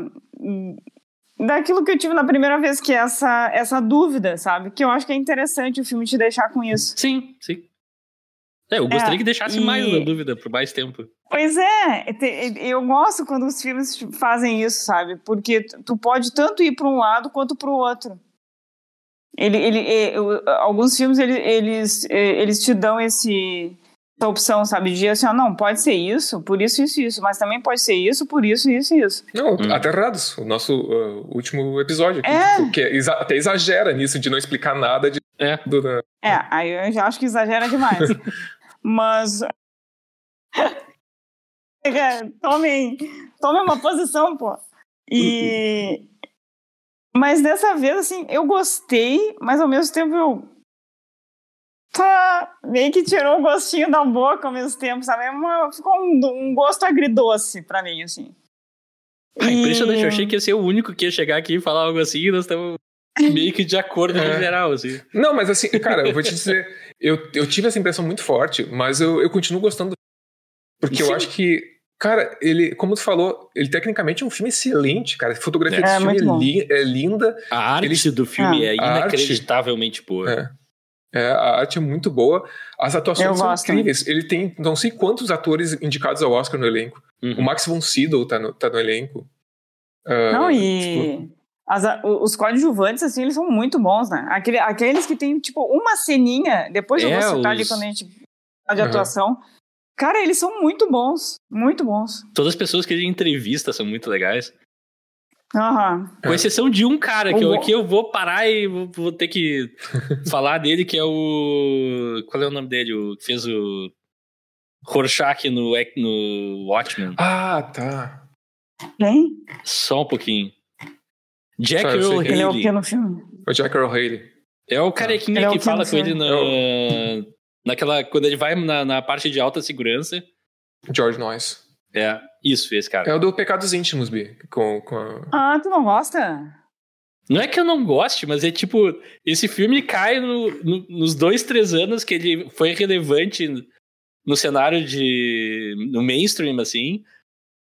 C: daquilo que eu tive na primeira vez, que é essa, essa dúvida, sabe? Que eu acho que é interessante o filme te deixar com isso.
A: Sim, sim. É, eu gostaria é, que deixasse e... mais na dúvida por mais tempo.
C: Pois é, eu gosto quando os filmes fazem isso, sabe? Porque tu pode tanto ir para um lado quanto para o outro. Ele, ele, alguns filmes eles, eles te dão esse, essa opção, sabe? De assim, ó, não, pode ser isso, por isso, isso, isso, mas também pode ser isso, por isso, isso, isso.
B: Não, hum. Aterrados, o nosso uh, último episódio, aqui, é. Tipo, que exa até exagera nisso de não explicar nada de.
A: É.
B: Do,
C: é, aí eu já acho que exagera demais. (laughs) mas (laughs) tomem, tomem uma posição, pô. E. Mas dessa vez, assim, eu gostei, mas ao mesmo tempo eu. Tá, meio que tirou o gostinho da boca ao mesmo tempo, sabe? É ficou um, um gosto agridoce pra mim, assim.
A: Ah, impressionante, eu achei que ia ser o único que ia chegar aqui e falar algo assim e nós estamos meio que de acordo (laughs) é. no geral, assim.
B: Não, mas assim, cara, eu vou te dizer, eu, eu tive essa impressão muito forte, mas eu, eu continuo gostando porque Sim. eu acho que Cara, ele, como tu falou, ele tecnicamente é um filme excelente, cara. A fotografia é, desse filme é, li, é, linda.
A: A arte ele, do filme é inacreditavelmente arte, boa.
B: É. É, a arte é muito boa. As atuações Eu são gosto. incríveis. Ele tem não sei quantos atores indicados ao Oscar no elenco. Uhum. O Max von Sydow tá no, tá no elenco.
C: Uh, não, e tipo... as, os coadjuvantes, assim, eles são muito bons, né? Aquele, aqueles que tem, tipo, uma ceninha, depois eu vou é, citar os... ali quando a gente fala de uhum. Cara, eles são muito bons, muito bons.
A: Todas as pessoas que ele entrevista são muito legais.
C: Uhum.
A: Com exceção de um cara que eu, aqui eu vou parar e vou, vou ter que (laughs) falar dele, que é o. Qual é o nome dele? O que fez o. Rorschach no, no Watchmen.
B: Ah, tá.
C: Quem?
A: Só um pouquinho. Jack Earl Haley.
C: Ele é o que no filme?
B: O Jack Earl Haley.
A: É o carequinha é que fala com ele na, naquela. Quando ele vai na, na parte de alta segurança.
B: George Noyce.
A: É, isso, esse cara.
B: É o do Pecados Íntimos, Bi. Com, com a...
C: Ah, tu não gosta?
A: Não é que eu não goste, mas é tipo, esse filme cai no, no, nos dois, três anos que ele foi relevante no cenário de. no mainstream, assim.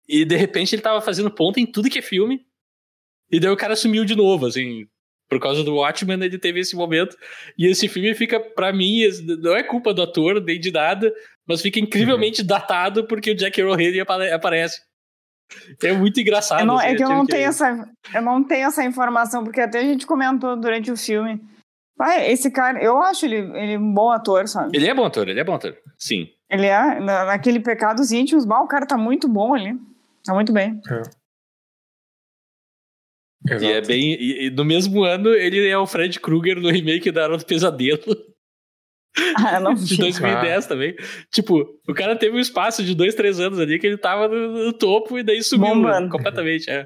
A: E de repente ele tava fazendo ponta em tudo que é filme. E daí o cara sumiu de novo, assim. Por causa do Watchmen, ele teve esse momento. E esse filme fica, para mim, não é culpa do ator, nem de nada, mas fica incrivelmente uhum. datado porque o Jack Haley aparece. É muito engraçado.
C: Não, assim, é que eu não, tenho essa, eu não tenho essa informação, porque até a gente comentou durante o filme. Pai, esse cara, eu acho ele, ele um bom ator, sabe?
A: Ele é bom ator, ele é bom ator. Sim.
C: Ele é, naquele Pecados Íntimos, bah, o cara tá muito bom ali. Tá muito bem.
A: É. E é bem. E, e, no mesmo ano, ele é o Fred Krueger no remake da Hora do Pesadelo. (laughs)
C: Ah, não
A: de 2010 ah. também. Tipo, o cara teve um espaço de dois, três anos ali que ele tava no, no topo e daí sumiu Bom, completamente. É.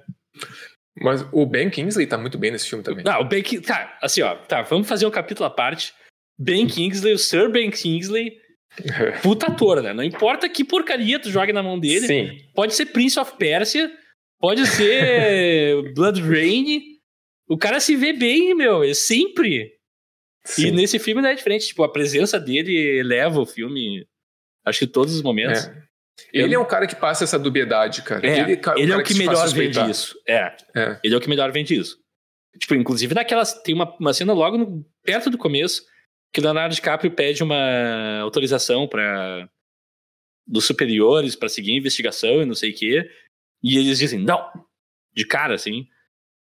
B: Mas o Ben Kingsley tá muito bem nesse filme também.
A: Não, o Ben Kingsley. Tá, assim, ó. Tá, vamos fazer um capítulo à parte. Ben Kingsley, o Sir Ben Kingsley. (laughs) Puta ator, né? Não importa que porcaria tu joga na mão dele.
B: Sim.
A: Pode ser Prince of Persia, pode ser (laughs) Blood Rain. O cara se vê bem, meu. É sempre. Sim. E nesse filme não é diferente, tipo, a presença dele eleva o filme, acho que todos os momentos.
B: É. Ele Eu... é um cara que passa essa dubiedade, cara.
A: É, ele, é ele é o que, que melhor vende isso. É. é. Ele é o que melhor vende isso. Tipo, inclusive naquelas. Tem uma, uma cena logo no, perto do começo que Leonardo DiCaprio pede uma autorização para dos superiores para seguir a investigação e não sei o quê. E eles dizem, não, de cara, assim.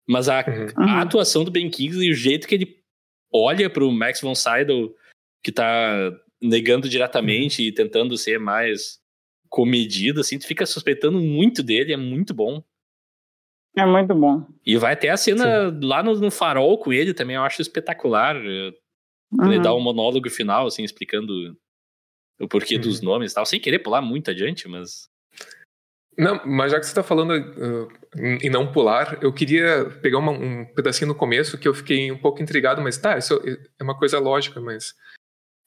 A: Mas a, uhum. a atuação do Ben Kingsley e o jeito que ele olha pro Max von Sydow, que tá negando diretamente e tentando ser mais comedido, assim, tu fica suspeitando muito dele, é muito bom.
C: É muito bom.
A: E vai até a cena Sim. lá no, no, farol com ele também, eu acho espetacular. Uhum. Ele dá um monólogo final, assim, explicando o porquê uhum. dos nomes e tal, sem querer pular muito adiante, mas
B: não, mas já que você está falando uh, em não pular, eu queria pegar uma, um pedacinho no começo que eu fiquei um pouco intrigado, mas tá, isso é uma coisa lógica, mas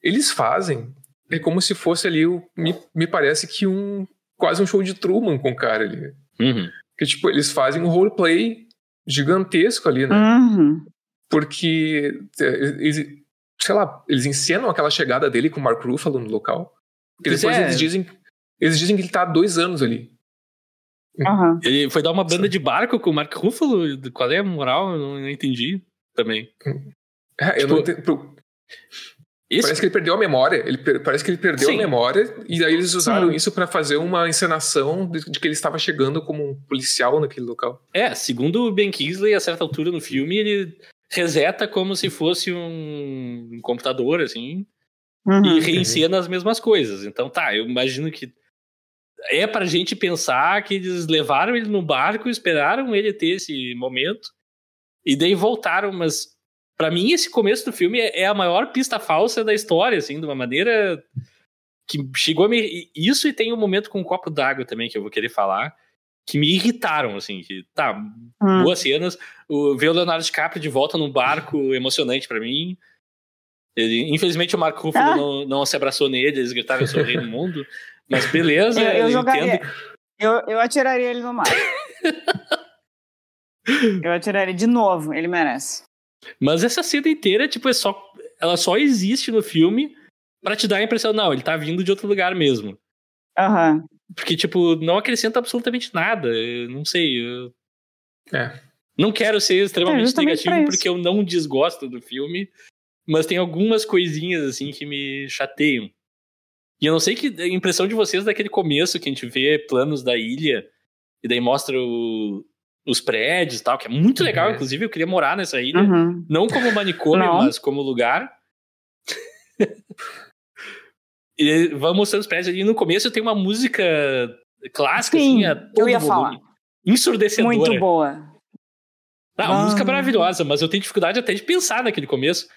B: eles fazem é como se fosse ali, me, me parece que um quase um show de Truman com o cara ali.
A: Uhum.
B: Que tipo, eles fazem um roleplay gigantesco ali, né?
C: Uhum.
B: Porque, é, eles, sei lá, eles encenam aquela chegada dele com o Mark Ruffalo no local. Porque depois é. eles dizem, eles dizem que ele tá há dois anos ali.
C: Uhum. (laughs)
A: Ele foi dar uma banda de barco com o Mark Ruffalo? Qual é a moral? Eu não, entendi também.
B: É, tipo, eu não entendi. Esse... Parece que ele perdeu a memória. Ele parece que ele perdeu Sim. a memória e aí eles usaram Sim. isso para fazer uma encenação de, de, que ele estava chegando como um policial naquele local.
A: É, segundo o Ben Kingsley, a certa altura no filme, ele reseta como se fosse um, um computador, assim, uhum. e reencena uhum. as mesmas coisas. Então, tá, eu imagino que é pra gente pensar que eles levaram ele no barco, esperaram ele ter esse momento, e daí voltaram, mas para mim esse começo do filme é, é, a maior pista falsa da história, assim, de uma maneira que chegou a me... Isso e tem um momento com um copo d'água também que eu vou querer falar, que me irritaram, assim, que, tá, hum. boas cenas, o, ver o Leonardo DiCaprio de volta num barco emocionante para mim, ele, infelizmente o Marco Ruffalo ah. não, não se abraçou nele, eles gritaram eu sou o rei do mundo, (laughs) mas beleza, eu, eu, jogaria,
C: eu, eu atiraria ele no mar. (laughs) eu atiraria de novo, ele merece.
A: Mas essa cena inteira, tipo, é só. Ela só existe no filme para te dar a impressão, não, ele tá vindo de outro lugar mesmo.
C: Aham. Uhum.
A: Porque, tipo, não acrescenta absolutamente nada. Eu não sei. Eu...
B: É.
A: Não quero ser extremamente é negativo porque eu não desgosto do filme, mas tem algumas coisinhas, assim, que me chateiam. E eu não sei que a impressão de vocês daquele começo que a gente vê planos da ilha e daí mostra o, os prédios e tal, que é muito legal, uhum. inclusive eu queria morar nessa ilha, uhum. não como manicômio, não. mas como lugar. (laughs) e vamos mostrando os prédios ali no começo tem uma música clássica,
C: Sim,
A: assim,
C: eu ia volume. Falar.
A: Ensurdecedora.
C: Muito boa.
A: Ah, a música é maravilhosa, mas eu tenho dificuldade até de pensar naquele começo.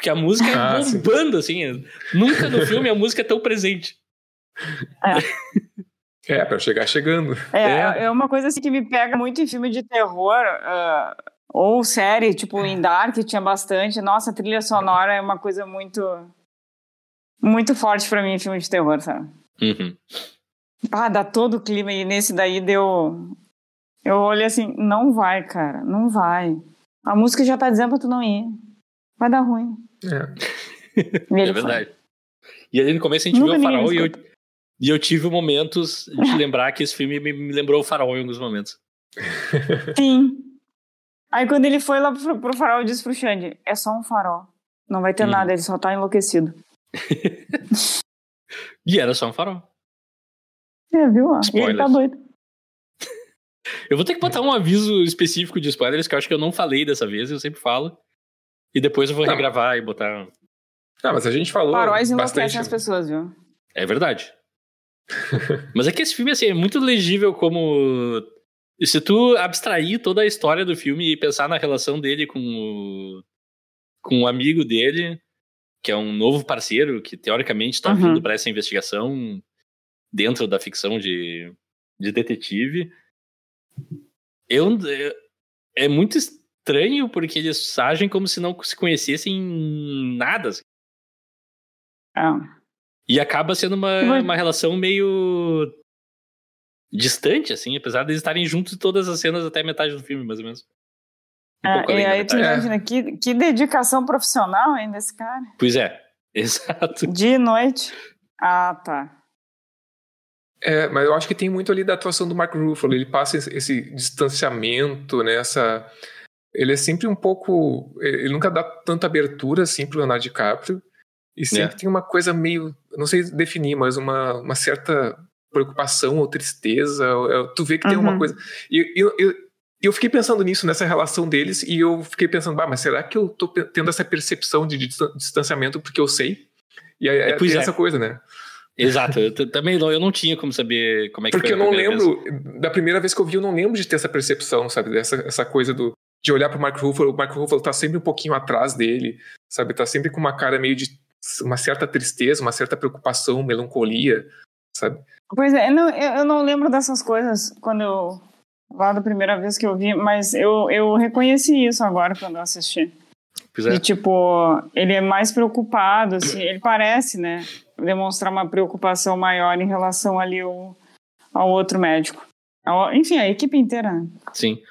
A: Porque a música é ah, bombando, assim. Nunca no filme a música é tão presente.
B: É. É, pra chegar chegando.
C: É, é, é. uma coisa assim que me pega muito em filme de terror, uh, ou série, tipo em Dark tinha bastante. Nossa, a trilha sonora é uma coisa muito. muito forte pra mim em filme de terror, sabe?
A: Uhum.
C: Ah, dá todo o clima, e nesse daí deu. Eu olhei assim, não vai, cara, não vai. A música já tá dizendo pra tu não ir. Vai dar ruim.
B: É,
A: é verdade. E ali no começo a gente Nunca viu o farol e eu, e eu tive momentos de lembrar que esse filme me, me lembrou o farol em alguns momentos. (laughs)
C: Sim. Aí quando ele foi lá pro, pro farol, eu disse pro Xande, é só um farol. Não vai ter hum. nada, ele só tá enlouquecido. (laughs)
A: e era só um farol.
C: É, viu? E ele tá doido. (laughs)
A: Eu vou ter que botar um aviso específico de spoilers, que eu acho que eu não falei dessa vez, eu sempre falo. E depois eu vou não. regravar e botar.
B: Ah, mas a gente falou.
C: Faróis enlouquecem as pessoas, viu?
A: É verdade. (laughs) mas é que esse filme assim, é muito legível como. Se tu abstrair toda a história do filme e pensar na relação dele com o, com o amigo dele, que é um novo parceiro que teoricamente está uhum. vindo para essa investigação dentro da ficção de, de detetive. Eu, é muito estranho porque eles agem como se não se conhecessem nada. Assim.
C: Ah.
A: E acaba sendo uma, uma relação meio distante, assim, apesar de eles estarem juntos em todas as cenas até metade do filme, mais ou menos.
C: Um ah, e aí tu imagina, que, que dedicação profissional ainda esse cara.
A: Pois é, (laughs) exato.
C: Dia e noite. Ah, tá.
B: É, mas eu acho que tem muito ali da atuação do Mark Ruffalo. Ele passa esse, esse distanciamento, né? Essa, ele é sempre um pouco. Ele nunca dá tanta abertura assim pro Leonardo DiCaprio. E sempre é. tem uma coisa meio. Não sei definir, mas uma, uma certa preocupação ou tristeza. Tu vê que uhum. tem uma uhum. coisa. E eu, eu, eu fiquei pensando nisso, nessa relação deles, e eu fiquei pensando, bah, mas será que eu tô tendo essa percepção de distanciamento porque eu sei? E aí é, tem é. essa coisa, né?
A: Exato, eu também não, eu não tinha como saber como é que
B: Porque
A: foi
B: eu não lembro, vez. da primeira vez que eu vi, eu não lembro de ter essa percepção, sabe? Dessa essa coisa do, de olhar pro Mark Ruffalo, o Mark Ruffalo tá sempre um pouquinho atrás dele, sabe? Tá sempre com uma cara meio de uma certa tristeza, uma certa preocupação, melancolia, sabe?
C: Pois é, não, eu não lembro dessas coisas quando eu lá da primeira vez que eu vi, mas eu, eu reconheci isso agora quando eu assisti. Pois é. De, tipo, ele é mais preocupado, assim, ele parece, né, demonstrar uma preocupação maior em relação ali ao, ao outro médico. Enfim, a equipe inteira. Né?
A: Sim.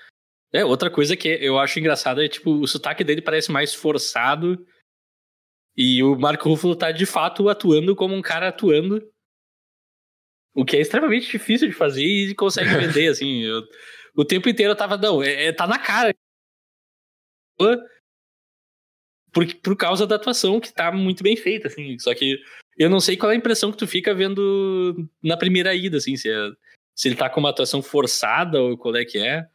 A: É, outra coisa que eu acho engraçada é, tipo, o sotaque dele parece mais forçado e o Marco Ruffalo tá, de fato, atuando como um cara atuando. O que é extremamente difícil de fazer e consegue (laughs) vender, assim. Eu, o tempo inteiro eu tava, não, é, é, tá na cara. Por, por causa da atuação, que tá muito bem feita, assim. Só que eu não sei qual é a impressão que tu fica vendo na primeira ida, assim, se, é, se ele tá com uma atuação forçada ou qual é que é.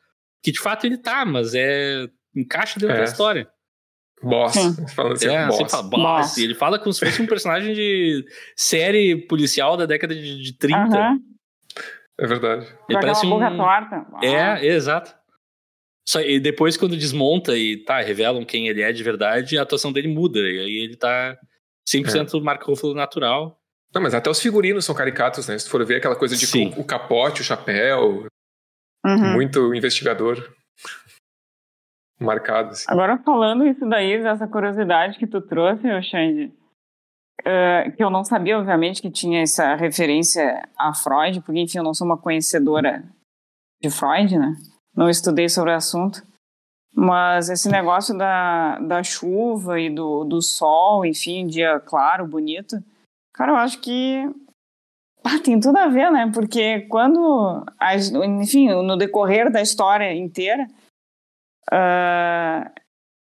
A: Que de fato ele tá, mas é. encaixa dentro é. da história.
B: Boss. Falando assim,
A: é, boss. Fala, boss. boss. Ele fala como se fosse um personagem de série policial da década de, de 30. Uhum.
B: É verdade.
C: Ele parece um... boca torta.
A: É, exato. Só, e depois, quando desmonta e tá, revelam quem ele é de verdade, a atuação dele muda. E aí ele tá 100% é. Marco Ruffalo natural.
B: Não, mas até os figurinos são caricatos, né? Se for ver aquela coisa de o capote, o chapéu, Uhum. Muito investigador marcado. Assim.
C: Agora, falando isso daí, dessa curiosidade que tu trouxe, Xande, uh, que eu não sabia, obviamente, que tinha essa referência a Freud, porque, enfim, eu não sou uma conhecedora de Freud, né? Não estudei sobre o assunto. Mas esse negócio da, da chuva e do, do sol, enfim, dia claro, bonito, cara, eu acho que (laughs) Ah, tem tudo a ver, né? Porque quando, enfim, no decorrer da história inteira, uh,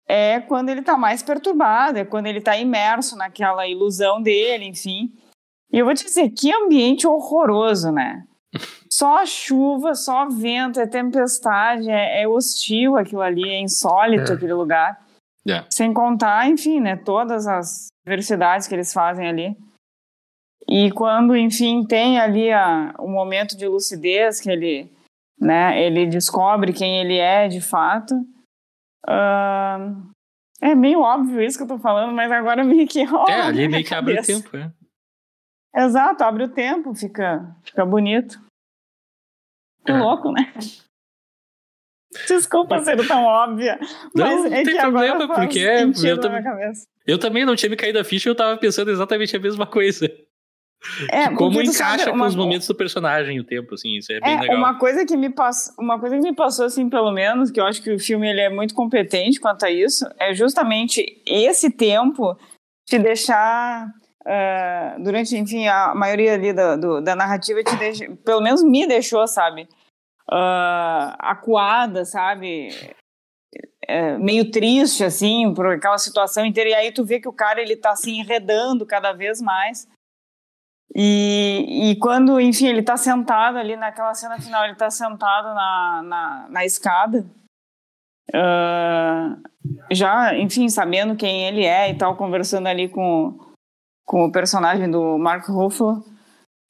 C: é quando ele está mais perturbado, é quando ele está imerso naquela ilusão dele, enfim. E eu vou te dizer, que ambiente horroroso, né? Só chuva, só vento, é tempestade, é, é hostil aquilo ali, é insólito é. aquele lugar. Yeah. Sem contar, enfim, né, todas as diversidades que eles fazem ali. E quando, enfim, tem ali a, um momento de lucidez que ele, né, ele descobre quem ele é de fato. Uh, é meio óbvio isso que eu tô falando, mas agora meio que. (laughs)
A: Oh, é, ali meio que abre o tempo, é.
C: Exato, abre o tempo, fica, fica bonito. Que é. louco, né? Desculpa ser tão óbvia. Não, mas é tem problema, porque eu, também,
A: eu também não tinha me caído a ficha e eu tava pensando exatamente a mesma coisa. É, como encaixa sabe, uma... com os momentos do personagem o tempo, assim, isso é bem é, legal.
C: Uma coisa que me passou, uma coisa que me passou, assim, pelo menos, que eu acho que o filme ele é muito competente quanto a isso, é justamente esse tempo te deixar uh, durante, enfim, a maioria ali da, do, da narrativa te deixa, pelo menos me deixou, sabe, uh, acuada, sabe, é, meio triste, assim, por aquela situação inteira, e aí tu vê que o cara, ele tá se enredando cada vez mais, e, e quando, enfim, ele tá sentado ali naquela cena final, ele tá sentado na, na, na escada, uh, já, enfim, sabendo quem ele é e tal, conversando ali com, com o personagem do Mark Ruffalo,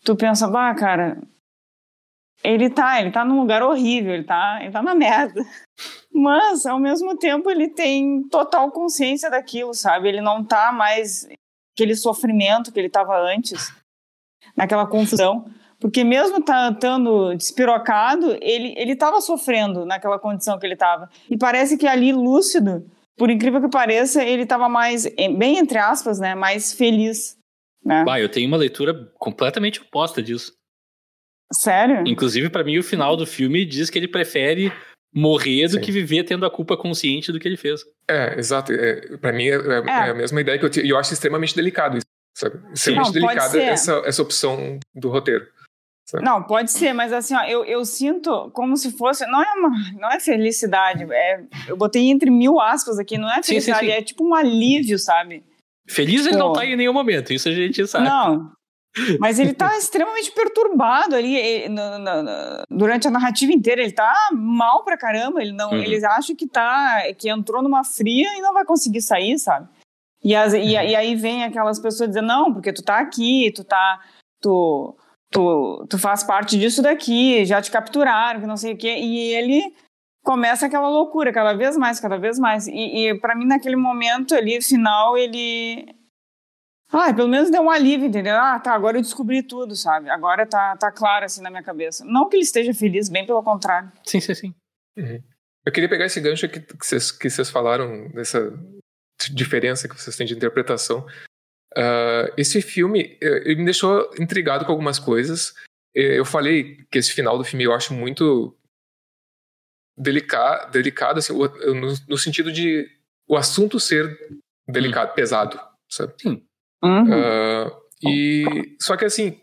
C: tu pensa, bah, cara, ele tá, ele tá num lugar horrível, ele tá, ele tá na merda. (laughs) Mas, ao mesmo tempo, ele tem total consciência daquilo, sabe? Ele não tá mais aquele sofrimento que ele tava antes naquela confusão. Porque mesmo estando despirocado, ele ele estava sofrendo naquela condição que ele estava. E parece que ali, lúcido, por incrível que pareça, ele estava mais, bem entre aspas, né, mais feliz. Né?
A: Bah, eu tenho uma leitura completamente oposta disso.
C: Sério?
A: Inclusive, para mim, o final do filme diz que ele prefere morrer do Sim. que viver tendo a culpa consciente do que ele fez.
B: É, exato. É, para mim, é, é, é, a mesma ideia que eu tinha. E eu acho extremamente delicado isso. Sabe? Extremamente delicada essa, essa opção do roteiro.
C: Sabe? Não, pode ser, mas assim, ó, eu, eu sinto como se fosse. Não é uma, não é felicidade. É, eu botei entre mil aspas aqui, não é felicidade, sim, sim, sim. é tipo um alívio, sabe?
A: Feliz tipo, ele não tá em nenhum momento, isso a gente sabe.
C: Não. (laughs) Mas ele tá extremamente perturbado ali no, no, no, durante a narrativa inteira. Ele tá mal pra caramba. Ele não, uhum. eles acham que tá, que entrou numa fria e não vai conseguir sair, sabe? E, as, e, e, aí vem aquelas pessoas dizendo, não, porque tu tá aqui, tu tá. Tu, tu, tu faz parte disso daqui, já te capturaram, que não sei o quê. E ele começa aquela loucura, cada vez mais, cada vez mais. E, e para mim, naquele momento ali, final, ele. Ah, pelo menos deu um alívio, entendeu? Ah, tá, agora eu descobri tudo, sabe? Agora tá, tá claro assim na minha cabeça. Não que ele esteja feliz, bem pelo contrário.
A: Sim, sim, sim.
B: Uhum. Eu queria pegar esse gancho que, que, vocês, que vocês falaram, dessa diferença que vocês têm de interpretação. Uh, esse filme ele me deixou intrigado com algumas coisas. Eu falei que esse final do filme eu acho muito delicado, delicado assim, no, no sentido de o assunto ser delicado, hum. pesado, sabe? Sim. Uhum. Uh, e só que assim,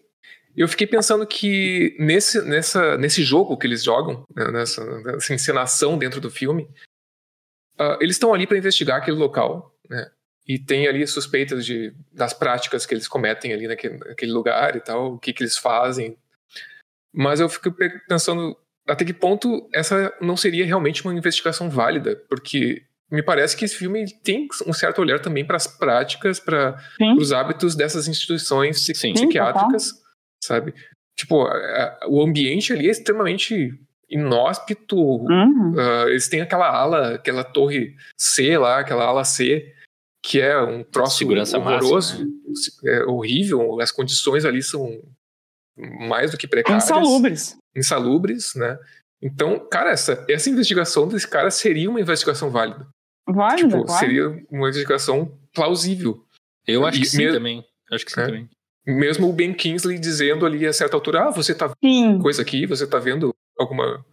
B: eu fiquei pensando que nesse, nessa, nesse jogo que eles jogam, né, nessa, nessa encenação dentro do filme, Uh, eles estão ali para investigar aquele local, né? E tem ali suspeitas de, das práticas que eles cometem ali naquele, naquele lugar e tal, o que, que eles fazem. Mas eu fico pensando até que ponto essa não seria realmente uma investigação válida, porque me parece que esse filme tem um certo olhar também para as práticas, para os hábitos dessas instituições Sim. psiquiátricas, sabe? Tipo, a, a, o ambiente ali é extremamente inóspito. Uhum. Uh, eles têm aquela ala, aquela torre C lá, aquela ala C, que é um troço Segurança horroroso, máxima, né? é horrível. As condições ali são mais do que precárias.
C: Insalubres.
B: Insalubres, né? Então, cara, essa, essa investigação desse cara seria uma investigação válida.
C: Válida, tipo,
B: Seria uma investigação plausível.
A: Eu acho e que sim também. Acho que sim é. também.
B: Mesmo o Ben Kingsley dizendo ali a certa altura, ah, você tá vendo coisa aqui, você tá vendo alguma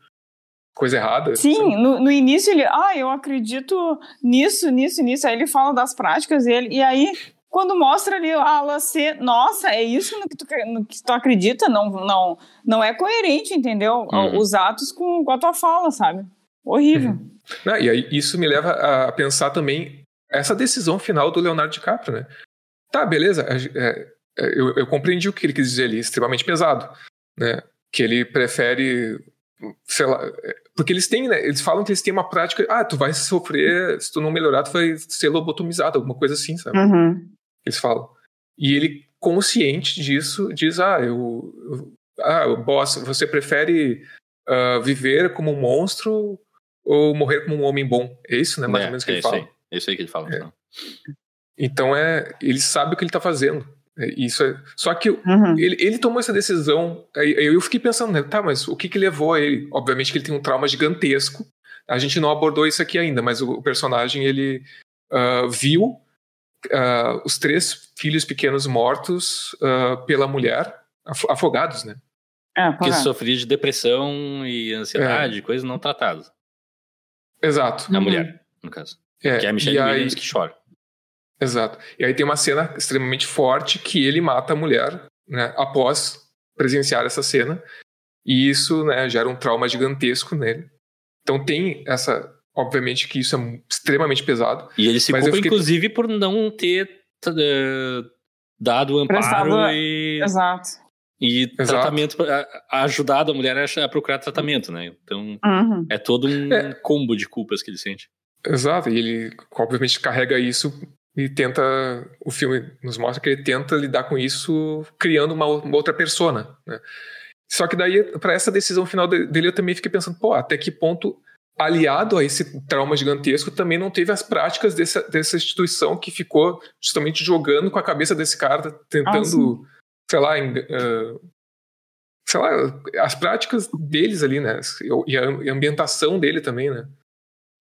B: coisa errada.
C: Sim, no, no, início ele, ah, eu acredito nisso, nisso, nisso. Aí ele fala das práticas e, ele, e aí quando mostra ali a Lacê, nossa, é isso no que tu, no que tu acredita? Não, não, não é coerente, entendeu? Uhum. Os atos com, com a tua fala, sabe? Horrível. Uhum.
B: Não, e aí isso me leva a pensar também essa decisão final do Leonardo DiCaprio, né? Tá, beleza, é, é, eu, eu compreendi o que ele quis dizer ali, extremamente pesado, né? Que ele prefere sei lá, é, porque eles têm, né? Eles falam que eles têm uma prática, ah, tu vai sofrer, se tu não melhorar, tu vai ser lobotomizado, alguma coisa assim, sabe?
C: Uhum.
B: Eles falam. E ele, consciente disso, diz, ah, eu, eu ah, boss, você prefere uh, viver como um monstro ou morrer como um homem bom? É isso, né? Mais
A: é,
B: ou menos que
A: é
B: ele fala. Aí.
A: É isso aí que ele fala. É.
B: Então. então é, ele sabe o que ele tá fazendo. É, isso é, só que uhum. ele, ele, tomou essa decisão. Aí, eu fiquei pensando, né, tá, mas o que, que levou a ele? Obviamente que ele tem um trauma gigantesco. A gente não abordou isso aqui ainda, mas o, o personagem ele uh, viu uh, os três filhos pequenos mortos uh, pela mulher, afogados, né?
A: É, que sofria de depressão e ansiedade, é. coisas não tratadas.
B: Exato.
A: A uhum. mulher, no caso. É, que é a Michelle Williams que chora.
B: Exato. E aí tem uma cena extremamente forte que ele mata a mulher, né, após presenciar essa cena. E isso, né, gera um trauma gigantesco nele. Então tem essa, obviamente que isso é extremamente pesado.
A: E ele se culpa, fiquei... inclusive, por não ter uh, dado amparo Prestava... e...
C: Exato.
A: E Exato. tratamento, ajudado a mulher a procurar tratamento, né? Então, uhum. é todo um é. combo de culpas que ele sente.
B: Exato, e ele obviamente carrega isso e tenta. O filme nos mostra que ele tenta lidar com isso criando uma, outra persona. Né? Só que daí, para essa decisão final dele, eu também fiquei pensando, pô, até que ponto, aliado a esse trauma gigantesco, também não teve as práticas dessa, dessa instituição que ficou justamente jogando com a cabeça desse cara, tentando, ah, sei lá, uh, sei lá, as práticas deles ali, né? E a ambientação dele também, né?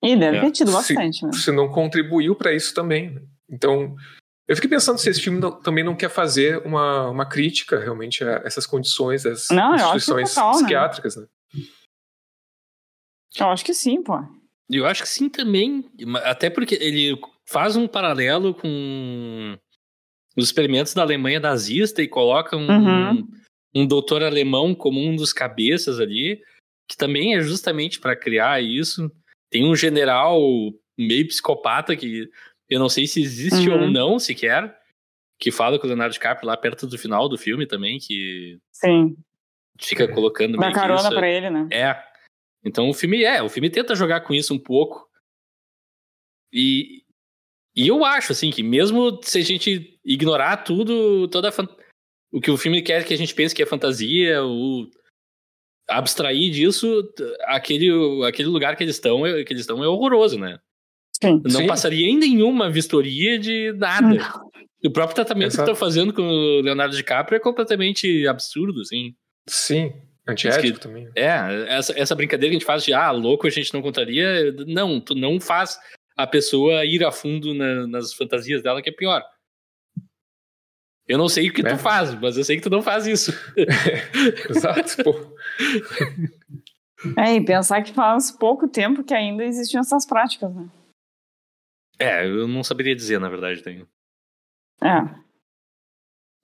C: E deve é. ter tido bastante,
B: se,
C: né?
B: Se não contribuiu para isso também. Então, eu fiquei pensando se esse filme não, também não quer fazer uma, uma crítica realmente a essas condições das não, instituições total, né? psiquiátricas, né? né?
C: Eu acho que sim, pô.
A: Eu acho que sim também, até porque ele faz um paralelo com os experimentos da Alemanha nazista e coloca um, uhum. um, um doutor alemão como um dos cabeças ali, que também é justamente para criar isso. Tem um general meio psicopata que eu não sei se existe uhum. ou não sequer, que fala com o Leonardo DiCaprio lá perto do final do filme também, que
C: Sim.
A: fica colocando
C: Dá carona isso. pra ele, né?
A: É. Então o filme é, o filme tenta jogar com isso um pouco. E, e eu acho, assim, que mesmo se a gente ignorar tudo, toda o que o filme quer que a gente pense que é fantasia, o abstrair disso, aquele, aquele lugar que eles estão, que eles estão é horroroso, né?
C: Sim,
A: não
C: sim.
A: passaria em nenhuma vistoria de nada. Não. O próprio tratamento Exato. que estão fazendo com o Leonardo DiCaprio é completamente absurdo, assim.
B: Sim, antiético que, também.
A: É, essa, essa brincadeira que a gente faz de, ah, louco a gente não contaria. Não, tu não faz a pessoa ir a fundo na, nas fantasias dela, que é pior. Eu não sei o que né? tu faz, mas eu sei que tu não faz isso. (laughs)
B: Exato, pô.
C: É, e pensar que faz pouco tempo que ainda existiam essas práticas, né?
A: É, eu não saberia dizer, na verdade, tenho.
C: É.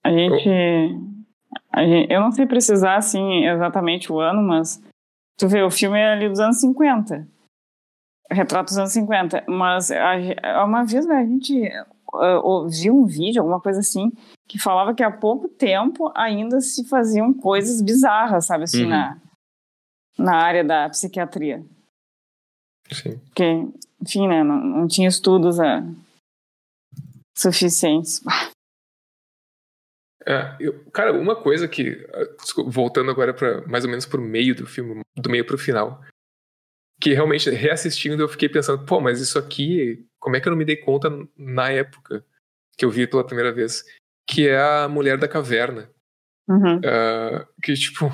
C: A gente, a gente. Eu não sei precisar, assim, exatamente o ano, mas. Tu vê, o filme é ali dos anos 50. Retrato dos anos 50. Mas a, uma vez a gente uh, viu um vídeo, alguma coisa assim, que falava que há pouco tempo ainda se faziam coisas bizarras, sabe, assim, uhum. na, na área da psiquiatria.
B: Sim.
C: Porque, enfim, né, não, não tinha estudos é, suficientes.
B: É, eu, cara, uma coisa que, voltando agora para mais ou menos pro meio do filme, do meio pro final, que realmente reassistindo eu fiquei pensando, pô, mas isso aqui, como é que eu não me dei conta na época que eu vi pela primeira vez? Que é a Mulher da Caverna.
C: Uhum.
B: Uh, que, tipo,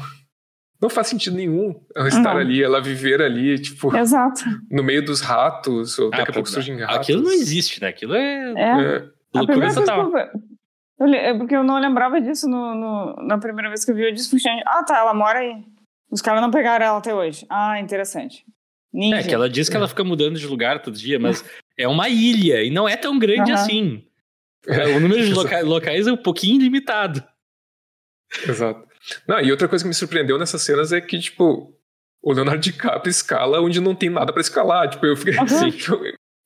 B: não faz sentido nenhum ela estar ali, ela viver ali, tipo.
C: Exato. (laughs)
B: No meio dos ratos, ou daqui ah, a pouco surgem ratos.
A: Aquilo não existe, né? Aquilo é.
C: É. é. Loucura total. É porque eu não lembrava disso no, no, na primeira vez que eu vi. Eu disse ah, tá, ela mora aí. Os caras não pegaram ela até hoje. Ah, interessante.
A: Ninja. É, que ela diz que ela fica mudando de lugar todo dia, mas (laughs) é uma ilha e não é tão grande uhum. assim. (laughs) É, o número de loca locais é um pouquinho limitado.
B: Exato. Não, e outra coisa que me surpreendeu nessas cenas é que, tipo, o Leonardo DiCaprio escala onde não tem nada para escalar. Tipo, eu fiquei uhum. assim,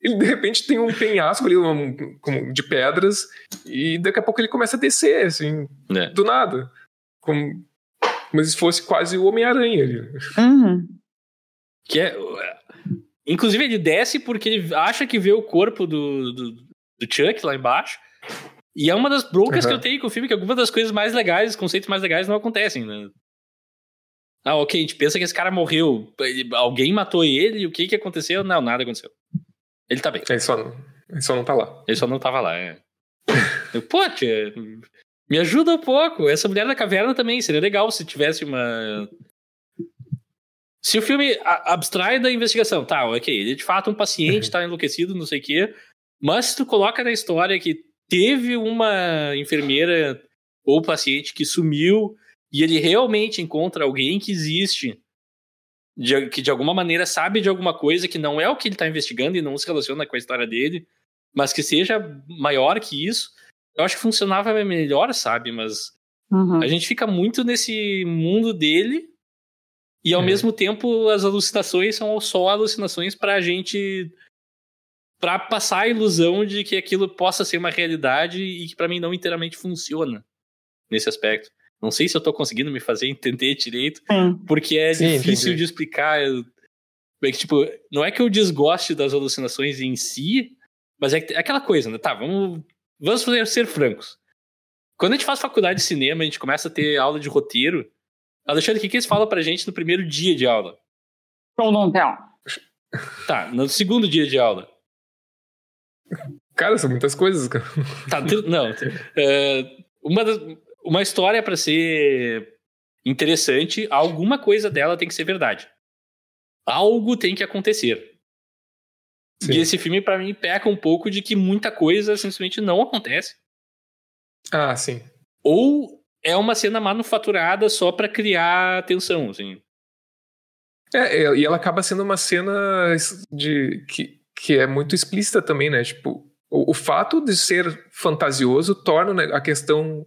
B: ele de repente tem um penhasco ali um, de pedras e daqui a pouco ele começa a descer, assim, é. do nada. Como, como se fosse quase o Homem-Aranha ali.
C: Uhum.
A: Que é, inclusive ele desce porque ele acha que vê o corpo do, do, do Chuck lá embaixo. E é uma das broncas uhum. que eu tenho com o filme, que algumas das coisas mais legais, os conceitos mais legais não acontecem, né? Ah, ok, a gente pensa que esse cara morreu. Alguém matou ele, o que que aconteceu? Não, nada aconteceu. Ele tá bem.
B: Ele só, ele só não tá lá.
A: Ele só não tava lá, é. Pô, tia, me ajuda um pouco. Essa mulher da caverna também. Seria legal se tivesse uma. Se o filme abstrai da investigação, tá, ok, ele é de fato um paciente, uhum. tá enlouquecido, não sei o quê. Mas se tu coloca na história que teve uma enfermeira ou paciente que sumiu e ele realmente encontra alguém que existe, de, que de alguma maneira sabe de alguma coisa que não é o que ele está investigando e não se relaciona com a história dele, mas que seja maior que isso, eu acho que funcionava melhor, sabe? Mas uhum. a gente fica muito nesse mundo dele e ao é. mesmo tempo as alucinações são só alucinações para a gente para passar a ilusão de que aquilo possa ser uma realidade e que para mim não inteiramente funciona nesse aspecto. Não sei se eu tô conseguindo me fazer (laughs) entender direito, Sim. porque é Sim, difícil entendi. de explicar. É que, tipo, não é que eu desgoste das alucinações em si, mas é, é aquela coisa, né? Tá, vamos, vamos fazer, ser francos. Quando a gente faz faculdade de cinema, a gente começa a ter aula de roteiro. Alexandre, o que, que eles falam pra gente no primeiro dia de aula?
C: Show não tem.
A: Tá, no segundo dia de aula.
B: Cara, são muitas coisas, cara.
A: Tá, não. Uh, uma uma história para ser interessante, alguma coisa dela tem que ser verdade. Algo tem que acontecer. Sim. E esse filme, para mim, peca um pouco de que muita coisa simplesmente não acontece.
B: Ah, sim.
A: Ou é uma cena manufaturada só para criar tensão, assim.
B: É, é, e ela acaba sendo uma cena de que, que é muito explícita também, né? Tipo, o, o fato de ser fantasioso torna né, a questão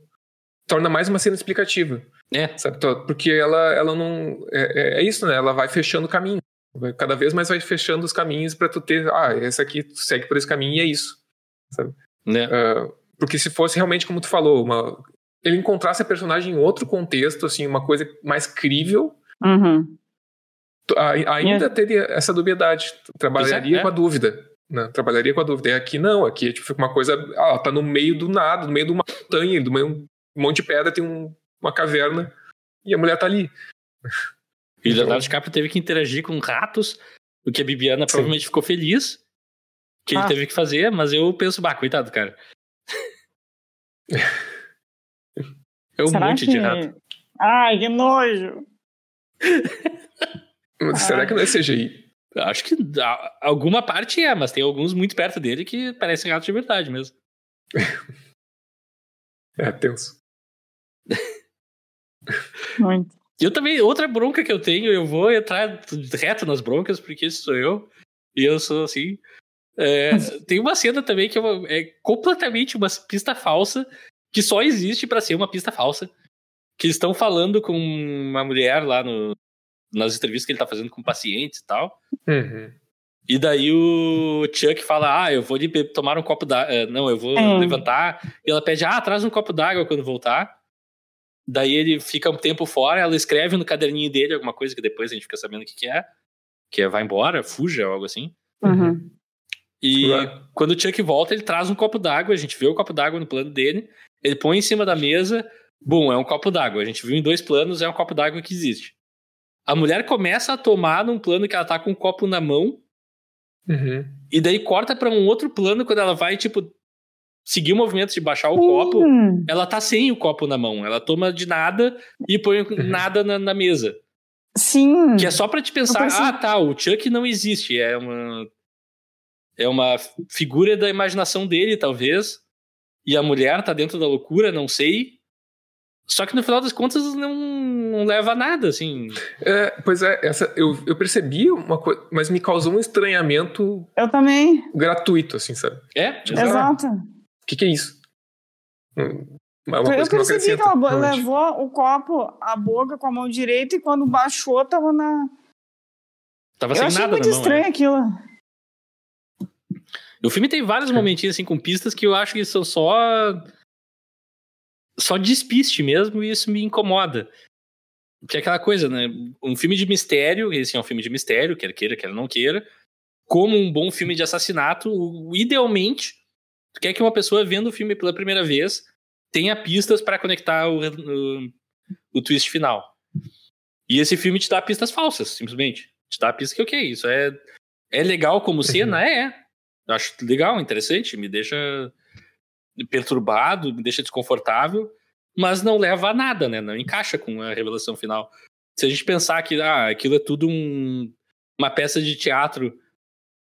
B: torna mais uma cena explicativa.
A: É.
B: Sabe? Porque ela, ela não. É, é, é isso, né? Ela vai fechando o caminho. Cada vez mais vai fechando os caminhos para tu ter. Ah, esse aqui segue por esse caminho e é isso. Sabe?
A: Né?
B: Uh, porque se fosse realmente como tu falou, uma, ele encontrasse a personagem em outro contexto, assim, uma coisa mais crível.
C: Uhum.
B: Ainda é. teria essa dubiedade. Trabalharia é, com a dúvida. Né? Trabalharia com a dúvida. E aqui não, aqui é tipo uma coisa. Ah, ela tá no meio do nada, no meio de uma montanha, do meio um monte de pedra, tem um, uma caverna e a mulher tá ali.
A: E o Leonardo então DiCaprio teve que interagir com ratos, o que a Bibiana Sim. provavelmente ficou feliz que ah. ele teve que fazer, mas eu penso, bah, coitado, cara. (laughs) é um será monte que... de rato.
C: Ai, que nojo! (laughs)
B: Mas será que não é CGI?
A: Acho que alguma parte é, mas tem alguns muito perto dele que parecem ratos de verdade mesmo.
B: é tenso. (laughs)
C: Muito.
A: Eu também, outra bronca que eu tenho, eu vou entrar reto nas broncas, porque esse sou eu, e eu sou assim. É, (laughs) tem uma cena também que é, é completamente uma pista falsa, que só existe para ser uma pista falsa. Que estão falando com uma mulher lá no, nas entrevistas que ele tá fazendo com pacientes e tal.
B: Uhum.
A: E daí o Chuck fala: Ah, eu vou tomar um copo d'água. É, não, eu vou é. levantar. E ela pede: Ah, traz um copo d'água quando voltar. Daí ele fica um tempo fora, ela escreve no caderninho dele alguma coisa que depois a gente fica sabendo o que, que é. Que é vai embora, fuja, algo assim.
C: Uhum.
A: E quando o Chuck volta, ele traz um copo d'água, a gente vê o copo d'água no plano dele, ele põe em cima da mesa, bom, é um copo d'água. A gente viu em dois planos, é um copo d'água que existe. A mulher começa a tomar num plano que ela tá com um copo na mão,
B: uhum.
A: e daí corta para um outro plano quando ela vai, tipo, seguir o movimento de baixar o copo, ela tá sem o copo na mão. Ela toma de nada e põe uhum. nada na, na, mesa.
C: Sim.
A: Que é só para te pensar, ah, tá, o Chuck não existe. É uma. É uma figura da imaginação dele, talvez. E a mulher tá dentro da loucura, não sei. Só que no final das contas não, não leva a nada, assim.
B: É, pois é, essa, eu, eu percebi uma coisa, mas me causou um estranhamento.
C: Eu também.
B: Gratuito, assim, sabe?
A: É?
C: Exato
B: que, que é isso?
C: É uma eu percebi que ela levou o copo à boca com a mão direita e quando baixou tava na.
A: Tava sem
C: eu
A: nada
C: muito
A: na mão.
C: estranho
A: né?
C: aquilo.
A: O filme tem vários momentinhos assim com pistas que eu acho que são só. Só despiste mesmo e isso me incomoda. Que é aquela coisa, né? Um filme de mistério, esse é um filme de mistério, quer queira, quer não queira. Como um bom filme de assassinato, idealmente, tu quer que uma pessoa vendo o filme pela primeira vez tenha pistas para conectar o, o, o, twist final. E esse filme te dá pistas falsas, simplesmente. Te dá pistas que, ok, isso é, é legal como cena? Uhum. É, é. Eu acho legal, interessante, me deixa perturbado, me deixa desconfortável, mas não leva a nada, né? Não encaixa com a revelação final. Se a gente pensar que ah, aquilo é tudo um, uma peça de teatro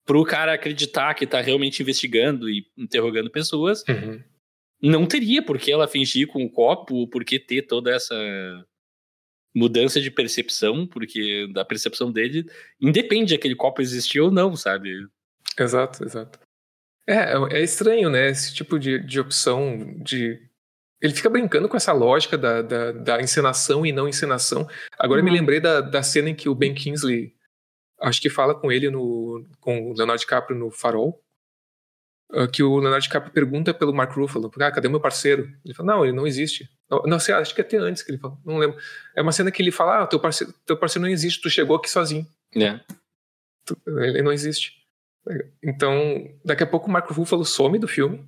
A: pro cara acreditar que tá realmente investigando e interrogando pessoas, uhum não teria por que ela fingir com o copo, por que ter toda essa mudança de percepção, porque da percepção dele independe de aquele copo existir ou não, sabe?
B: Exato, exato. É, é estranho, né? Esse tipo de, de opção de. Ele fica brincando com essa lógica da, da, da encenação e não encenação. Agora uhum. eu me lembrei da, da cena em que o Ben Kingsley acho que fala com ele no com o Leonardo DiCaprio no Farol ah, que o Leonardo DiCaprio pergunta pelo Mark Ruffalo, ah, cadê meu parceiro? Ele fala, não, ele não existe. Não, sei, acho que até antes que ele fala, não lembro. É uma cena que ele fala, ah, teu parceiro, teu parceiro não existe, tu chegou aqui sozinho.
A: É.
B: Ele não existe. Então, daqui a pouco o Mark Ruffalo some do filme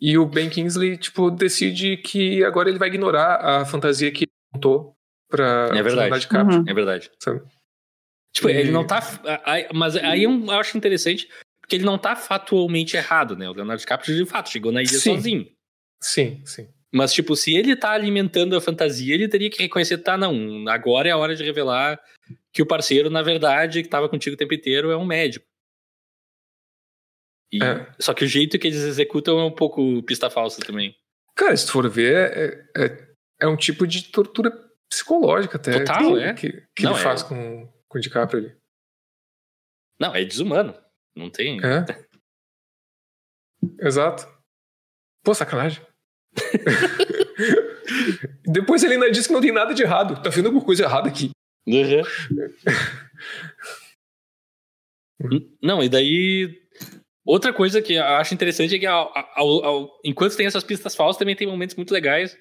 B: e o Ben Kingsley, tipo, decide que agora ele vai ignorar a fantasia que ele montou pra
A: é verdade.
B: Leonardo DiCaprio.
A: Uhum. É verdade. Sabe? Tipo, e... ele não tá. Mas aí eu acho interessante porque ele não tá fatualmente errado, né? O Leonardo DiCaprio, de fato, chegou na ilha sim. sozinho.
B: Sim, sim.
A: Mas, tipo, se ele tá alimentando a fantasia, ele teria que reconhecer, tá, não, agora é a hora de revelar que o parceiro, na verdade, que tava contigo o tempo inteiro, é um médico. E, é. Só que o jeito que eles executam é um pouco pista falsa também.
B: Cara, se tu for ver, é, é, é um tipo de tortura psicológica até.
A: Total,
B: que,
A: é.
B: Que, que não, ele faz é. com, com o DiCaprio ali.
A: Não, é desumano. Não tem.
B: É. Exato. Pô, sacanagem. (laughs) Depois ele ainda disse que não tem nada de errado. Tá vendo alguma coisa errada aqui.
A: Uhum. (laughs) não, e daí. Outra coisa que eu acho interessante é que ao, ao, ao, enquanto tem essas pistas falsas, também tem momentos muito legais.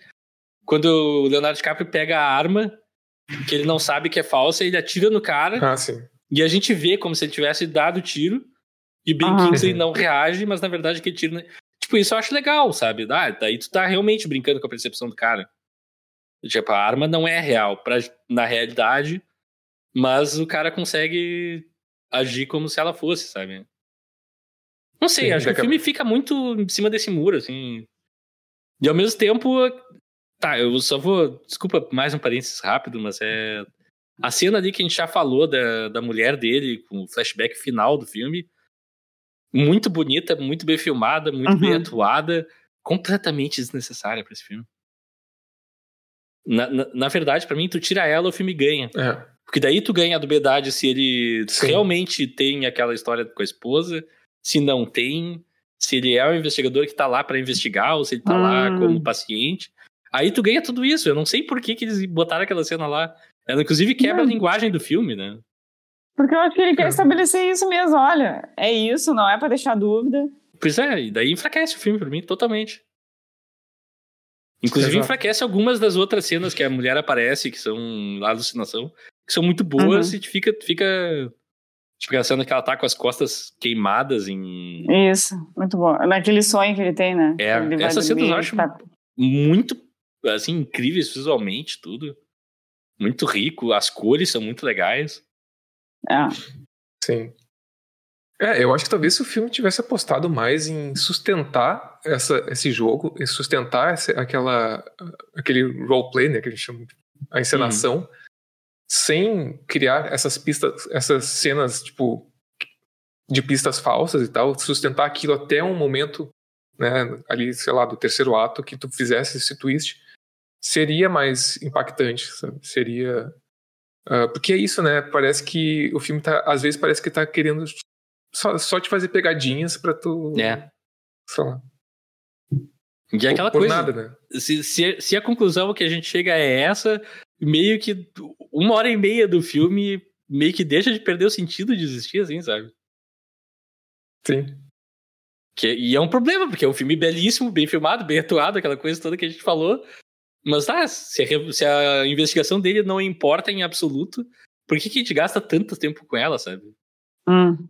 A: Quando o Leonardo DiCaprio pega a arma, que ele não sabe que é falsa, ele atira no cara.
B: Ah, sim.
A: E a gente vê como se ele tivesse dado o tiro. E Ben uhum. Kingsley não reage, mas na verdade que tira. Tipo, isso eu acho legal, sabe? Ah, daí tu tá realmente brincando com a percepção do cara. Tipo, a arma não é real pra, na realidade, mas o cara consegue agir como se ela fosse, sabe? Não sei, Sim, acho que o filme fica muito em cima desse muro, assim. E ao mesmo tempo. Tá, eu só vou. Desculpa, mais um parênteses rápido, mas é. A cena ali que a gente já falou da, da mulher dele, com o flashback final do filme, muito bonita, muito bem filmada, muito uhum. bem atuada, completamente desnecessária para esse filme. Na, na, na verdade, para mim, tu tira ela, o filme ganha.
B: É.
A: Porque daí tu ganha a dubedade se ele Sim. realmente tem aquela história com a esposa, se não tem, se ele é o investigador que tá lá para investigar, ou se ele tá hum. lá como paciente. Aí tu ganha tudo isso. Eu não sei por que, que eles botaram aquela cena lá. Ela, inclusive, quebra não. a linguagem do filme, né?
C: Porque eu acho que ele quer estabelecer isso mesmo. Olha, é isso, não é para deixar dúvida.
A: Pois é, e daí enfraquece o filme pra mim totalmente. Inclusive Exato. enfraquece algumas das outras cenas que a mulher aparece, que são alucinação, que são muito boas uhum. e fica, fica. Tipo, a cena que ela tá com as costas queimadas em.
C: Isso, muito bom. Naquele sonho que ele tem, né?
A: É, essas cenas eu acho tá... muito, assim, incríveis visualmente, tudo. Muito rico, as cores são muito legais.
C: É.
B: Sim. É, eu acho que talvez se o filme tivesse apostado mais em sustentar essa, esse jogo, em sustentar essa, aquela, aquele roleplay, né, que a gente chama a encenação, uhum. Sem criar essas pistas, essas cenas, tipo, de pistas falsas e tal, sustentar aquilo até um momento, né, ali, sei lá, do terceiro ato, que tu fizesse esse twist, seria mais impactante, sabe? Seria Uh, porque é isso, né? Parece que o filme tá. Às vezes parece que tá querendo só, só te fazer pegadinhas pra tu.
A: É.
B: Sei lá.
A: E é aquela
B: por
A: coisa.
B: nada, né?
A: Se, se, se a conclusão que a gente chega é essa, meio que uma hora e meia do filme meio que deixa de perder o sentido de existir, assim, sabe?
B: Sim.
A: Que, e é um problema, porque é um filme belíssimo, bem filmado, bem atuado, aquela coisa toda que a gente falou. Mas tá, se a, se a investigação dele não importa em absoluto, por que, que a gente gasta tanto tempo com ela, sabe?
C: Hum.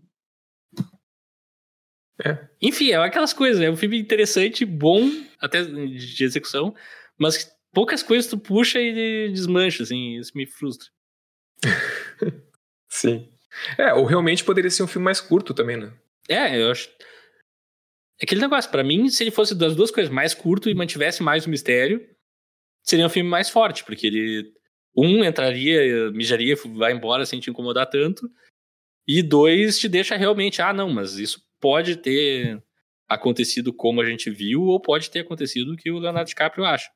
B: É.
A: Enfim, é aquelas coisas. É um filme interessante, bom, até de execução, mas poucas coisas tu puxa e desmancha, assim, isso me frustra. (laughs)
B: Sim. É, ou realmente poderia ser um filme mais curto também, né?
A: É, eu acho. Aquele negócio, para mim, se ele fosse das duas coisas mais curto e mantivesse mais o mistério, seria um filme mais forte, porque ele. Um, entraria, mijaria, vai embora sem te incomodar tanto. E dois, te deixa realmente, ah, não, mas isso pode ter acontecido como a gente viu, ou pode ter acontecido o que o Leonardo DiCaprio acha.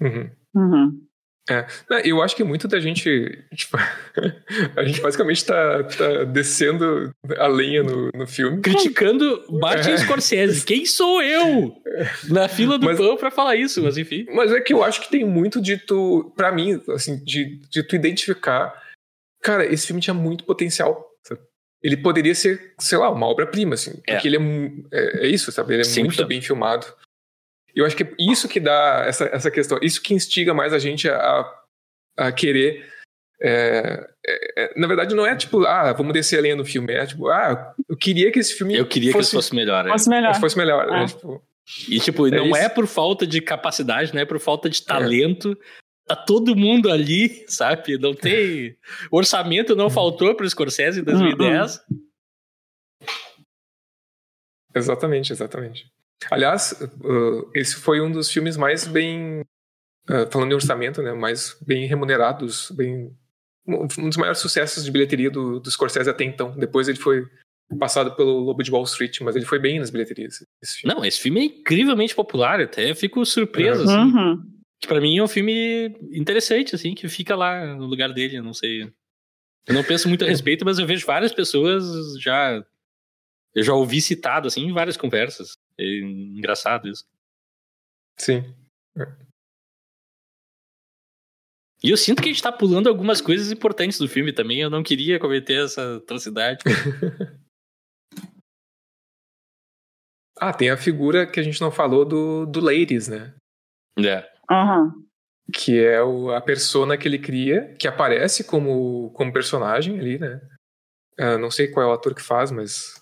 B: Uhum.
C: Uhum.
B: É, eu acho que muito da gente, tipo, (laughs) a gente basicamente tá, tá descendo a lenha no, no filme.
A: Criticando Martin é. (laughs) Scorsese. Quem sou eu na fila do mas, pão pra falar isso, mas enfim.
B: Mas é que eu acho que tem muito de tu, pra mim, assim, de, de tu identificar, cara, esse filme tinha muito potencial. Sabe? Ele poderia ser, sei lá, uma obra-prima, assim, é. porque ele é, é, é, isso, sabe? Ele é Sim, muito bem filmado. Eu acho que é isso que dá essa, essa questão, isso que instiga mais a gente a, a querer. É, é, é, na verdade, não é tipo, ah, vamos descer a linha no filme. É tipo, ah, eu queria que esse filme.
A: Eu queria fosse, que fosse melhor.
C: É. Fosse melhor.
B: Fosse melhor. Né? Tipo,
A: e, tipo, não isso. é por falta de capacidade, não é por falta de talento. Tá todo mundo ali, (laughs) sabe? Não tem. O orçamento não faltou para o Scorsese em 2010.
B: Exatamente, exatamente. Aliás, uh, esse foi um dos filmes mais bem, uh, falando em orçamento, né, mais bem remunerados, bem um dos maiores sucessos de bilheteria do, do Scorsese até então. Depois ele foi passado pelo Lobo de Wall Street, mas ele foi bem nas bilheterias.
A: Esse Não, esse filme é incrivelmente popular, até fico surpreso, assim.
C: Uhum.
A: Que pra mim é um filme interessante, assim, que fica lá no lugar dele, eu não sei. Eu não penso muito a (laughs) respeito, mas eu vejo várias pessoas já. Eu já ouvi citado, assim, em várias conversas. É engraçado isso.
B: Sim.
A: E eu sinto que a gente tá pulando algumas coisas importantes do filme também. Eu não queria cometer essa atrocidade. (laughs)
B: ah, tem a figura que a gente não falou do, do Ladies, né?
A: É.
C: Uhum.
B: Que é o, a persona que ele cria, que aparece como, como personagem ali, né? Uh, não sei qual é o ator que faz, mas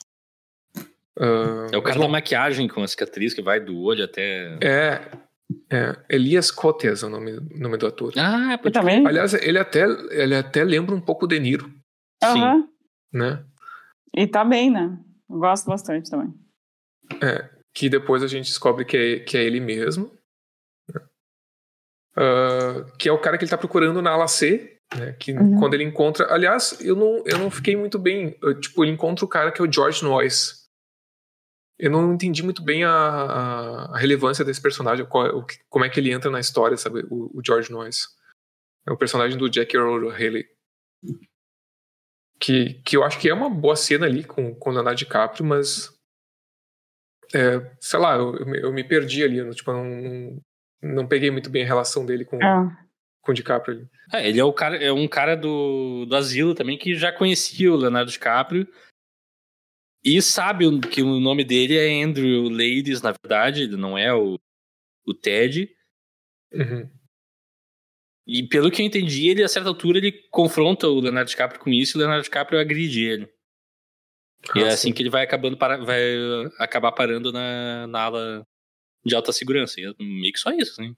A: Uh, é o cara da maquiagem com a cicatriz que vai do olho até.
B: É. É, Elias Cotes é o nome, nome do ator.
A: Ah,
C: pode também.
B: Aliás, ele até, ele até lembra um pouco o De Niro.
C: Uhum.
B: Sim. Né?
C: E tá bem, né? Eu gosto bastante também.
B: É, que depois a gente descobre que é, que é ele mesmo. Uh, que é o cara que ele tá procurando na ala C, né? Que uhum. quando ele encontra. Aliás, eu não, eu não fiquei muito bem. Eu, tipo, ele encontra o cara que é o George Noyce eu não entendi muito bem a, a, a relevância desse personagem, qual, o, como é que ele entra na história, sabe? O, o George Noyce. É o personagem do Jack Earl Haley. Que, que eu acho que é uma boa cena ali com, com o Leonardo DiCaprio, mas. É, sei lá, eu, eu me perdi ali. Tipo, eu não, não peguei muito bem a relação dele com,
C: ah.
B: com o DiCaprio ali.
A: É, ele é, o cara, é um cara do, do asilo também que já conhecia o Leonardo DiCaprio e sabe que o nome dele é Andrew Ladies, na verdade, ele não é o, o Ted.
B: Uhum.
A: E pelo que eu entendi, ele a certa altura ele confronta o Leonardo DiCaprio com isso e o Leonardo DiCaprio agride ele. Ah, e é assim sim. que ele vai acabando para, vai acabar parando na, na ala de alta segurança. E é meio que só isso, assim.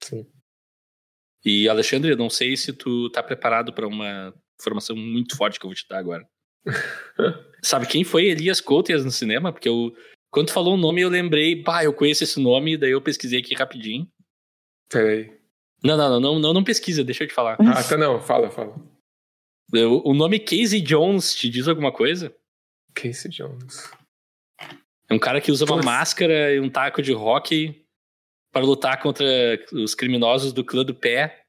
B: Sim.
A: E Alexandre, eu não sei se tu tá preparado para uma informação muito forte que eu vou te dar agora. (laughs) Sabe quem foi Elias Coutias no cinema? Porque eu, quando tu falou o nome, eu lembrei, pá, eu conheço esse nome, daí eu pesquisei aqui rapidinho.
B: Peraí.
A: Não, não, não, não, não pesquisa, deixa eu te falar.
B: Ah, tá não, fala, fala.
A: O, o nome Casey Jones te diz alguma coisa?
B: Casey Jones.
A: É um cara que usa uma máscara e um taco de hockey para lutar contra os criminosos do clã do pé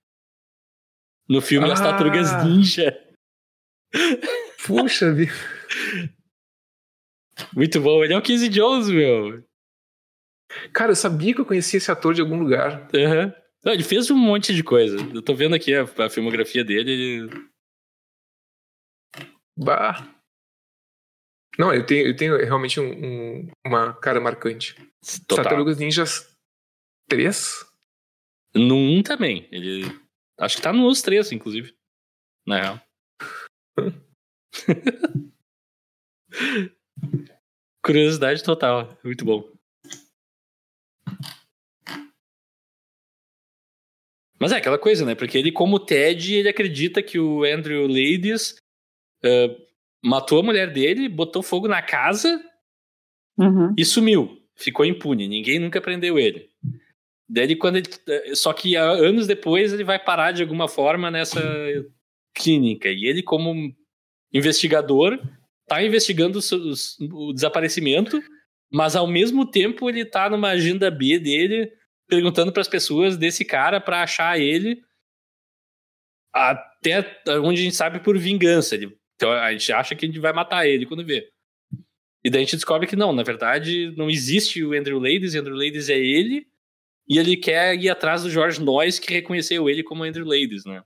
A: no filme ah. As Tartarugas Ninja.
B: Puxa vida.
A: Muito bom, ele é o Casey Jones, meu.
B: Cara, eu sabia que eu conhecia esse ator de algum lugar.
A: Uhum. Não, ele fez um monte de coisa. Eu tô vendo aqui a, a filmografia dele. Ele...
B: Bah. Não, ele tem, ele tem realmente um, um, uma cara marcante. Total. Tartarugas Ninjas 3?
A: No 1 também. Ele. Acho que tá nos 3, inclusive. Na real. (laughs) Curiosidade total. Muito bom. Mas é aquela coisa, né? Porque ele, como Ted, ele acredita que o Andrew Ladies uh, matou a mulher dele, botou fogo na casa
C: uhum.
A: e sumiu. Ficou impune. Ninguém nunca prendeu ele. Daí, quando ele, eh, só que anos depois ele vai parar de alguma forma nessa (laughs) clínica. E ele, como investigador, tá investigando o, o desaparecimento, mas ao mesmo tempo ele tá numa agenda B dele, perguntando para as pessoas desse cara para achar ele até onde a gente sabe por vingança. Ele, então a gente acha que a gente vai matar ele quando vê. E daí a gente descobre que não, na verdade não existe o Andrew Ladies, Andrew Ladies é ele, e ele quer ir atrás do George Noyes, que reconheceu ele como Andrew Ladies, né?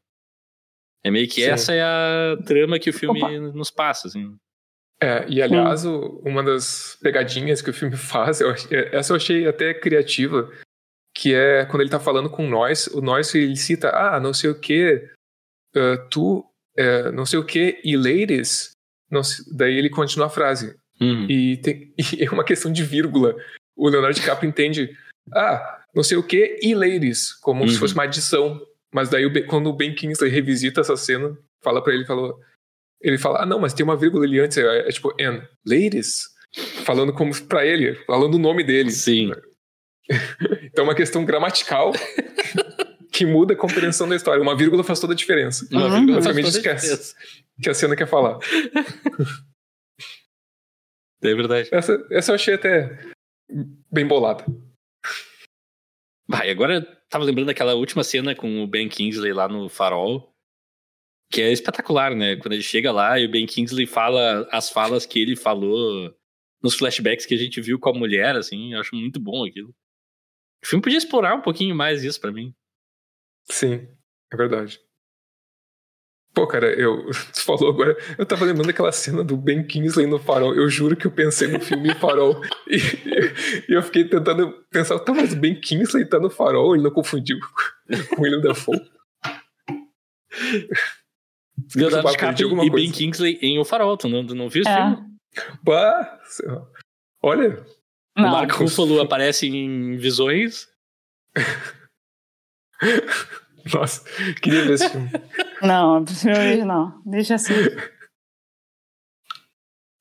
A: É meio que Sim. essa é a trama que o filme Opa. nos passa, assim.
B: É, e aliás, hum. uma das pegadinhas que o filme (laughs) faz, eu, essa eu achei até criativa, que é quando ele tá falando com o Noyes, o Noyes ele cita, ah, não sei o que, uh, tu, uh, não sei o que, e ladies, não, daí ele continua a frase.
A: Uhum.
B: E, tem, (laughs) e é uma questão de vírgula. O Leonardo DiCaprio entende, ah, não sei o que, e ladies, como uhum. se fosse uma adição. Mas daí, quando o Ben Kingsley revisita essa cena, fala para ele, falou, ele fala, ah, não, mas tem uma vírgula ali antes, é, é tipo, and ladies, falando como para ele, falando o nome dele.
A: Sim. (laughs)
B: então é uma questão gramatical (laughs) que muda a compreensão da história. Uma vírgula faz toda a diferença.
A: Uma uhum. vírgula
B: faz esquece que a cena quer falar.
A: É verdade.
B: Essa, essa eu achei até bem bolada.
A: Vai, agora eu tava lembrando daquela última cena com o Ben Kingsley lá no farol, que é espetacular, né? Quando ele chega lá e o Ben Kingsley fala as falas que ele falou nos flashbacks que a gente viu com a mulher, assim, eu acho muito bom aquilo. O filme podia explorar um pouquinho mais isso para mim.
B: Sim, é verdade. Pô, cara, eu. (laughs) Tu falou agora. Eu tava lembrando daquela cena do Ben Kingsley no farol. Eu juro que eu pensei no filme Farol. (laughs) E, e eu fiquei tentando pensar, tá, mas o Ben Kingsley tá no farol, ele não confundiu (laughs) com o William Dafoe.
A: Leonardo DiCaprio e Ben Kingsley em O Farol, tu não, tu não viu esse é. filme?
B: Bah, olha.
A: Não. O Mark Ruffalo aparece em Visões. (laughs)
B: Nossa, queria ver esse filme.
C: Não, eu prefiro o original. Deixa assim.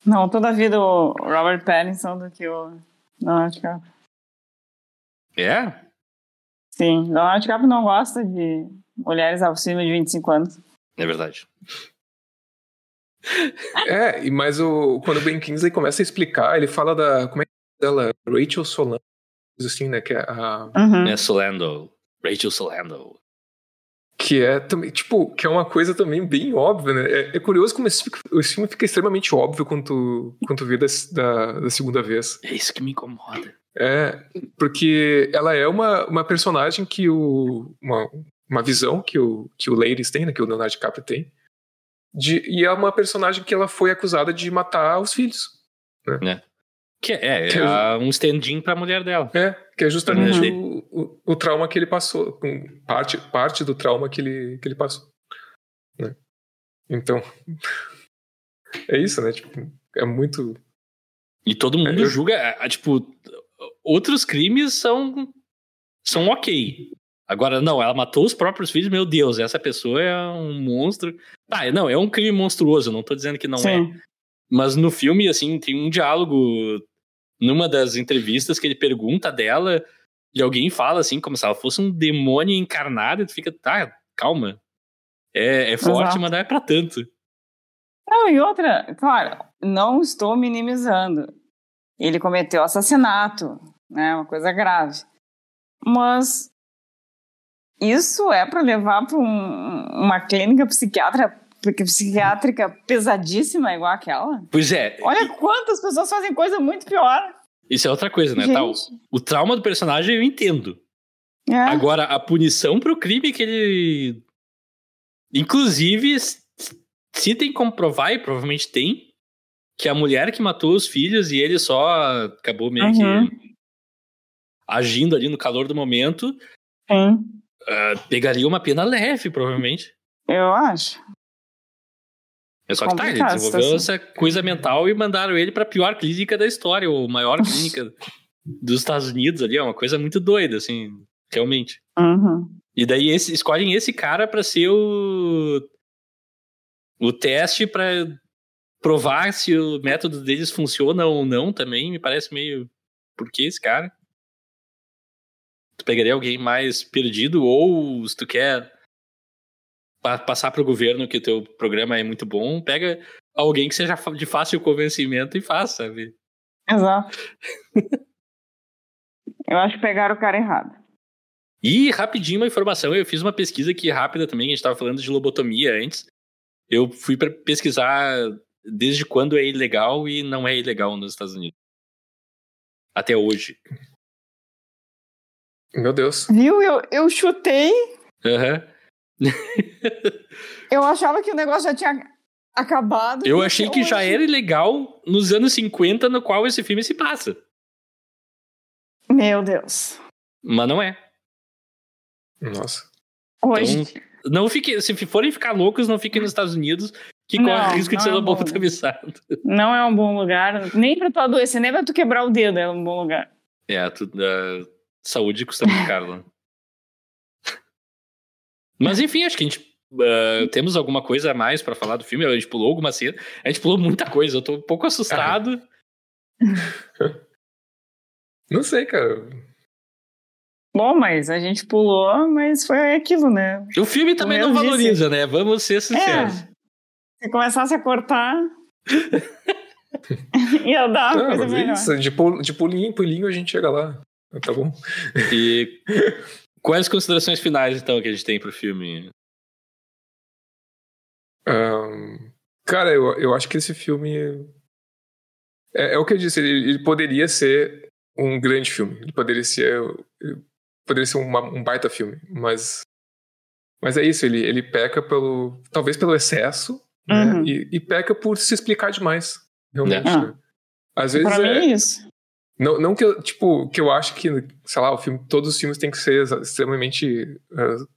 C: Não, toda a vida o Robert Pattinson do que o Leonardo DiCaprio.
A: É?
C: Sim, Leonardo DiCaprio não gosta de mulheres acima de 25 anos.
A: É verdade. (laughs)
B: É, mas o, quando o Ben Kingsley começa a explicar, ele fala da. Como é que é dela? Rachel Solano, assim, né? Que é a.
A: Uhum. É Solando. Rachel Solando
B: que é também, tipo, que é uma coisa também bem óbvia, né? É, é curioso como esse, esse, filme fica extremamente óbvio quando tu, quando tu vê da, da, da, segunda vez.
A: É isso que me incomoda.
B: É, porque ela é uma, uma personagem que o. Uma, uma visão que o, que o Ladies tem, né? Que o Leonardo DiCaprio tem. De, e é uma personagem que ela foi acusada de matar os filhos. Né?
A: É. Que é, que é um stand-in pra mulher dela.
B: É, que é justamente o, o, o, trauma que ele passou. Parte, parte do trauma que ele, que ele passou. Né? Então. (laughs) é isso, né? Tipo, é muito.
A: E todo mundo é, julga. É, tipo, outros crimes são. são ok. Agora, não, ela matou os próprios filhos, meu Deus, essa pessoa é um monstro. Ah, não, é um crime monstruoso, não tô dizendo que não Sim. é. Mas no filme, assim, tem um diálogo numa das entrevistas que ele pergunta dela e alguém fala assim, como se ela fosse um demônio encarnado, e tu fica, tá, calma. É, é forte, Exato. mas não é pra tanto.
C: Não, e outra, claro, não estou minimizando. Ele cometeu assassinato, né? Uma coisa grave. Mas isso é para levar para um, uma clínica psiquiátrica psiquiátrica pesadíssima igual aquela.
A: Pois é.
C: Olha quantas pessoas fazem coisa muito pior.
A: Isso é outra coisa, né? Tá, o, o, trauma do personagem eu entendo. É. Agora, a punição pro crime que ele. Inclusive, se tem como provar, e provavelmente tem, que a mulher que matou os filhos e ele só acabou meio uhum. que agindo ali no calor do momento. Uh, pegaria uma pena leve, provavelmente.
C: Eu acho.
A: É só que tá, ele desenvolveu essa coisa mental e mandaram ele pra pior clínica da história, ou maior clínica dos Estados Unidos ali, é uma coisa muito doida, assim, realmente.
C: Uhum.
A: E daí esse, escolhem esse cara para ser o o teste para provar se o método deles funciona ou não também, me parece meio por que esse cara? Tu pegaria alguém mais perdido ou se tu quer passar para o governo que o teu programa é muito bom, pega alguém que seja de fácil convencimento e faça, sabe?
C: Exato. eu acho que pegaram o cara errado.
A: E rapidinho uma informação, eu fiz uma pesquisa aqui rápida também, a gente estava falando de lobotomia antes. Eu fui para pesquisar desde quando é ilegal e não é ilegal nos Estados Unidos. Até hoje.
B: Meu Deus.
C: Viu? Eu, eu chutei.
A: Aham. Uhum. (laughs)
C: eu achava que o negócio já tinha acabado.
A: Eu achei que já era ilegal nos anos 50, no qual esse filme se passa.
C: Meu Deus.
A: Mas não é.
B: Nossa.
C: Hoje. Então,
A: não fique, se forem ficar loucos, não fiquem nos Estados Unidos, que corre o risco de ser é um lobotomizado.
C: Não é um bom lugar, nem pra tu adoecer, nem pra tu quebrar o dedo é um bom lugar.
A: É, tu, uh, saúde custa muito caro lá. (laughs) Mas enfim, acho que a gente uh, temos alguma coisa a mais para falar do filme. A gente pulou alguma cena. A gente pulou muita coisa. Eu tô um pouco assustado. (laughs)
B: Não sei, cara.
C: Bom, mas a gente pulou, mas foi aquilo, né?
A: O filme também não valoriza, disse. né? Vamos ser sinceros. É.
C: Se começasse a cortar. (laughs) ia dar uma não, coisa melhor. Isso,
B: de, de pulinho em pulinho a gente chega lá. Tá bom.
A: E Quais considerações finais, então, que a gente tem pro filme?
B: Um, cara, eu, eu acho que esse filme. É, é o que eu disse, ele, ele, poderia ser um grande filme. Ele poderia ser. Poderia ser uma, um baita filme. Mas. Mas é isso, ele, ele peca pelo. Talvez pelo excesso. Né, uhum. Né, e, e, peca por se explicar demais. Realmente. É. Né? Às vezes.
C: Pra
B: é,
C: mim é isso.
B: Não, não que eu, tipo, que eu acho que, sei lá, o filme, todos os filmes têm que ser extremamente uh,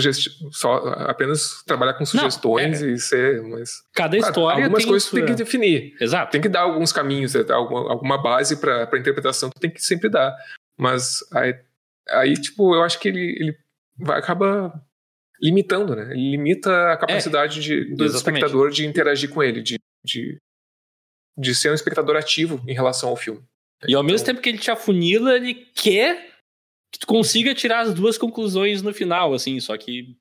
B: sugesti só apenas trabalhar com sugestões não, é. e ser, mas
A: cada história
B: algumas
A: tem
B: coisas sua... tem que definir.
A: Exato.
B: Tem que dar alguns caminhos, é, alguma, alguma base para interpretação tu tem que sempre dar. Mas aí, aí tipo, eu acho que ele, ele vai acaba limitando, né? Ele limita a capacidade é, de, do exatamente. espectador de interagir com ele, de, de, de ser um espectador ativo em relação ao filme.
A: E ao mesmo então tempo que ele te afunila, ele quer que tu consiga tirar as duas conclusões no final, assim, só que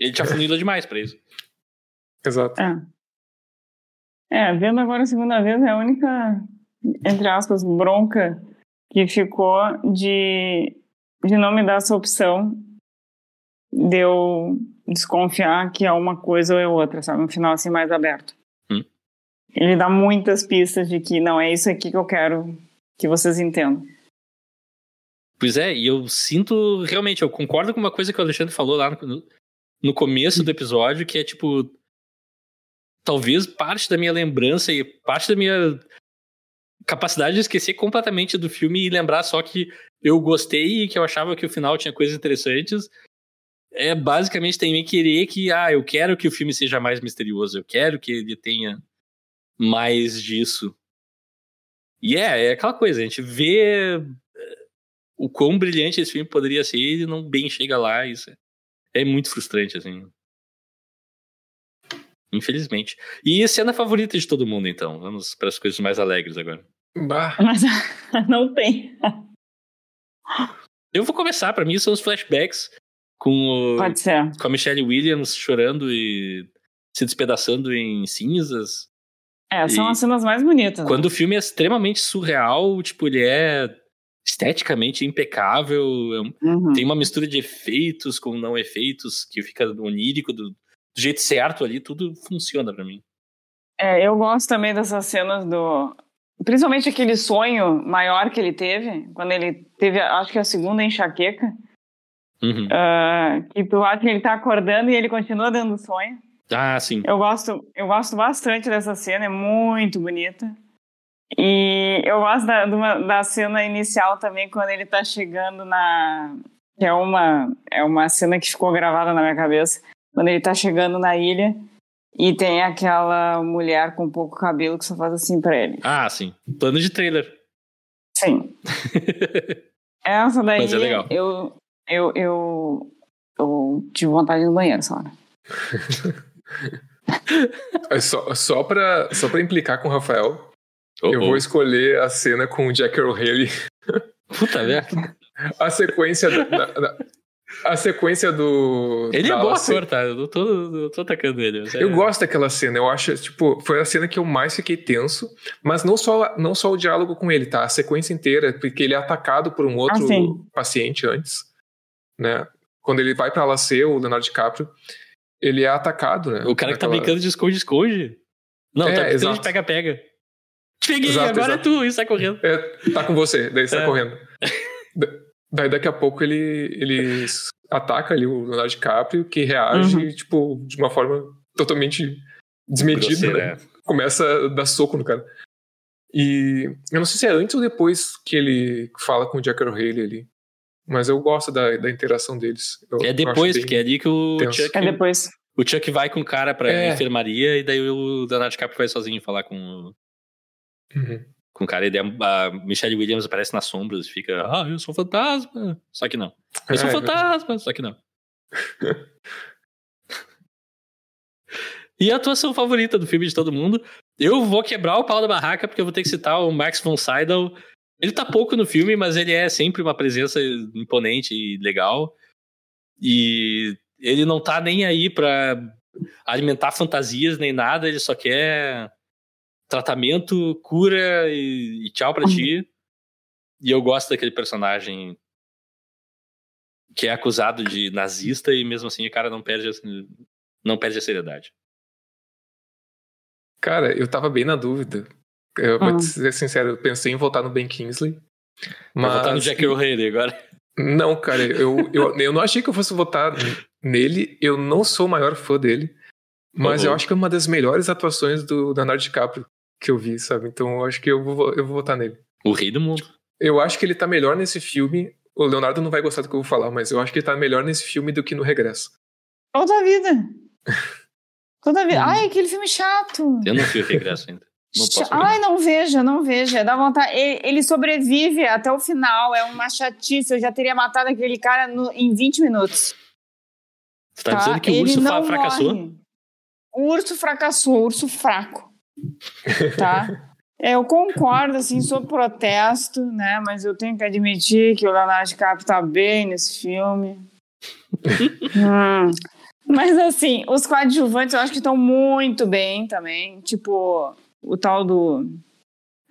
A: ele te afunila demais pra isso.
B: Exato.
C: É. é, vendo agora a segunda vez é a única, entre aspas, bronca que ficou de, de não me dar essa opção de eu desconfiar que é uma coisa ou é outra, sabe? Um final assim mais aberto. Ele dá muitas pistas de que não é isso aqui que eu quero que vocês entendam.
A: Pois é, e eu sinto realmente, eu concordo com uma coisa que o Alexandre falou lá no, no começo do episódio, que é tipo. Talvez parte da minha lembrança e parte da minha capacidade de esquecer completamente do filme e lembrar só que eu gostei e que eu achava que o final tinha coisas interessantes. É basicamente também querer que, ah, eu quero que o filme seja mais misterioso, eu quero que ele tenha mais disso. E é, é aquela coisa, a gente vê o quão brilhante esse filme poderia ser e ele não bem chega lá. Isso é, é muito frustrante, assim. Infelizmente. E a cena favorita de todo mundo, então? Vamos para as coisas mais alegres agora.
B: Bah.
C: Mas (laughs) não tem.
A: Eu vou começar, para mim são os flashbacks com, o,
C: Pode ser.
A: com a Michelle Williams chorando e se despedaçando em cinzas.
C: É, são e as cenas mais bonitas.
A: Quando o filme é extremamente surreal, tipo, ele é esteticamente impecável, é uhum. tem uma mistura de efeitos com não efeitos que fica onírico do, do jeito certo ali, tudo funciona para mim.
C: É, eu gosto também dessas cenas do. Principalmente aquele sonho maior que ele teve, quando ele teve, acho que a segunda enxaqueca. Uhum. Uh, que tu acha que ele tá acordando e ele continua dando sonho.
A: Ah, sim.
C: Eu gosto, eu gosto bastante dessa cena, é muito bonita. E eu gosto da, da cena inicial também, quando ele tá chegando na. Que é uma, é uma cena que ficou gravada na minha cabeça. Quando ele tá chegando na ilha e tem aquela mulher com pouco cabelo que só faz assim pra ele.
A: Ah, sim. Plano de trailer.
C: Sim. (laughs) Essa daí. Mas é legal. Eu, eu, eu, eu tive vontade de ir no banheiro essa hora. (laughs)
B: É só, só, pra, só pra implicar com o Rafael, oh, eu oh. vou escolher a cena com o Jack O'Haley.
A: Puta merda.
B: A sequência da, da, a sequência do.
A: Ele é bom ator, tá? Eu tô, eu tô atacando ele.
B: Eu gosto daquela cena. Eu acho, tipo, foi a cena que eu mais fiquei tenso. Mas não só, não só o diálogo com ele, tá? A sequência inteira, porque ele é atacado por um outro ah, paciente antes, né? Quando ele vai pra Lacer, o Leonardo DiCaprio ele é atacado, né?
A: O cara que tá brincando de esconde-esconde. Não, é, tá brincando de pega-pega. Peguei, exato, agora é exato. é tu, e sai correndo.
B: É, tá com você, daí sai é. correndo. daí daqui a pouco ele, ele ataca ali o Leonardo DiCaprio, que reage, uhum. tipo, de uma forma totalmente desmedida, né? É. Começa a dar soco no cara. E eu não sei se é antes ou depois que ele fala com o Jack O'Haley ali. Mas eu gosto da, da interação deles. Eu,
A: é depois, porque é ali que o tenso. Chuck.
C: É depois.
A: O Chuck vai com o cara pra é. enfermaria e daí o Leonardo DiCaprio vai sozinho falar com, uhum. com cara. E daí a Michelle Williams aparece nas sombras e fica, ah, eu sou fantasma. Só que não. Eu sou é, fantasma, só que não. (laughs) e a atuação favorita do filme de todo mundo? Eu vou quebrar o pau da barraca porque eu vou ter que citar o Max von Sydow ele tá pouco no filme, mas ele é sempre uma presença imponente e legal. E ele não tá nem aí pra alimentar fantasias nem nada, ele só quer tratamento, cura e, e tchau pra ti. E eu gosto daquele personagem que é acusado de nazista e mesmo assim o cara não perde, não perde a seriedade.
B: Cara, eu tava bem na dúvida. Eu vou ah. ser sincero, eu pensei em votar no Ben Kingsley.
A: Mas Vai votar no Jack O'Haley agora?
B: Não, cara, eu, eu, eu não achei que eu fosse votar nele. Eu não sou o maior fã dele. Mas uhum. eu acho que é uma das melhores atuações do Leonardo DiCaprio que eu vi, sabe? Então eu acho que eu vou, eu vou votar nele.
A: O rei do mundo.
B: Eu acho que ele tá melhor nesse filme. O Leonardo não vai gostar do que eu vou falar, mas eu acho que ele tá melhor nesse filme do que no Regresso.
C: Toda a vida. (laughs) Toda a vida. Hum. Ai, aquele filme chato.
A: Eu não vi o Regresso ainda. Não
C: Ai, não veja, não veja. Dá vontade. Ele, ele, sobrevive até o final. É uma chatice. Eu já teria matado aquele cara no, em 20 minutos.
A: Você tá, tá? dizendo que o urso não fracassou? Morre.
C: O urso fracassou, o urso fraco. Tá? É, eu concordo, assim, sou protesto, né? Mas eu tenho que admitir que o Leonardo DiCaprio tá bem nesse filme. (laughs) hum. Mas, assim, os coadjuvantes eu acho que estão muito bem também. Tipo, o tal do.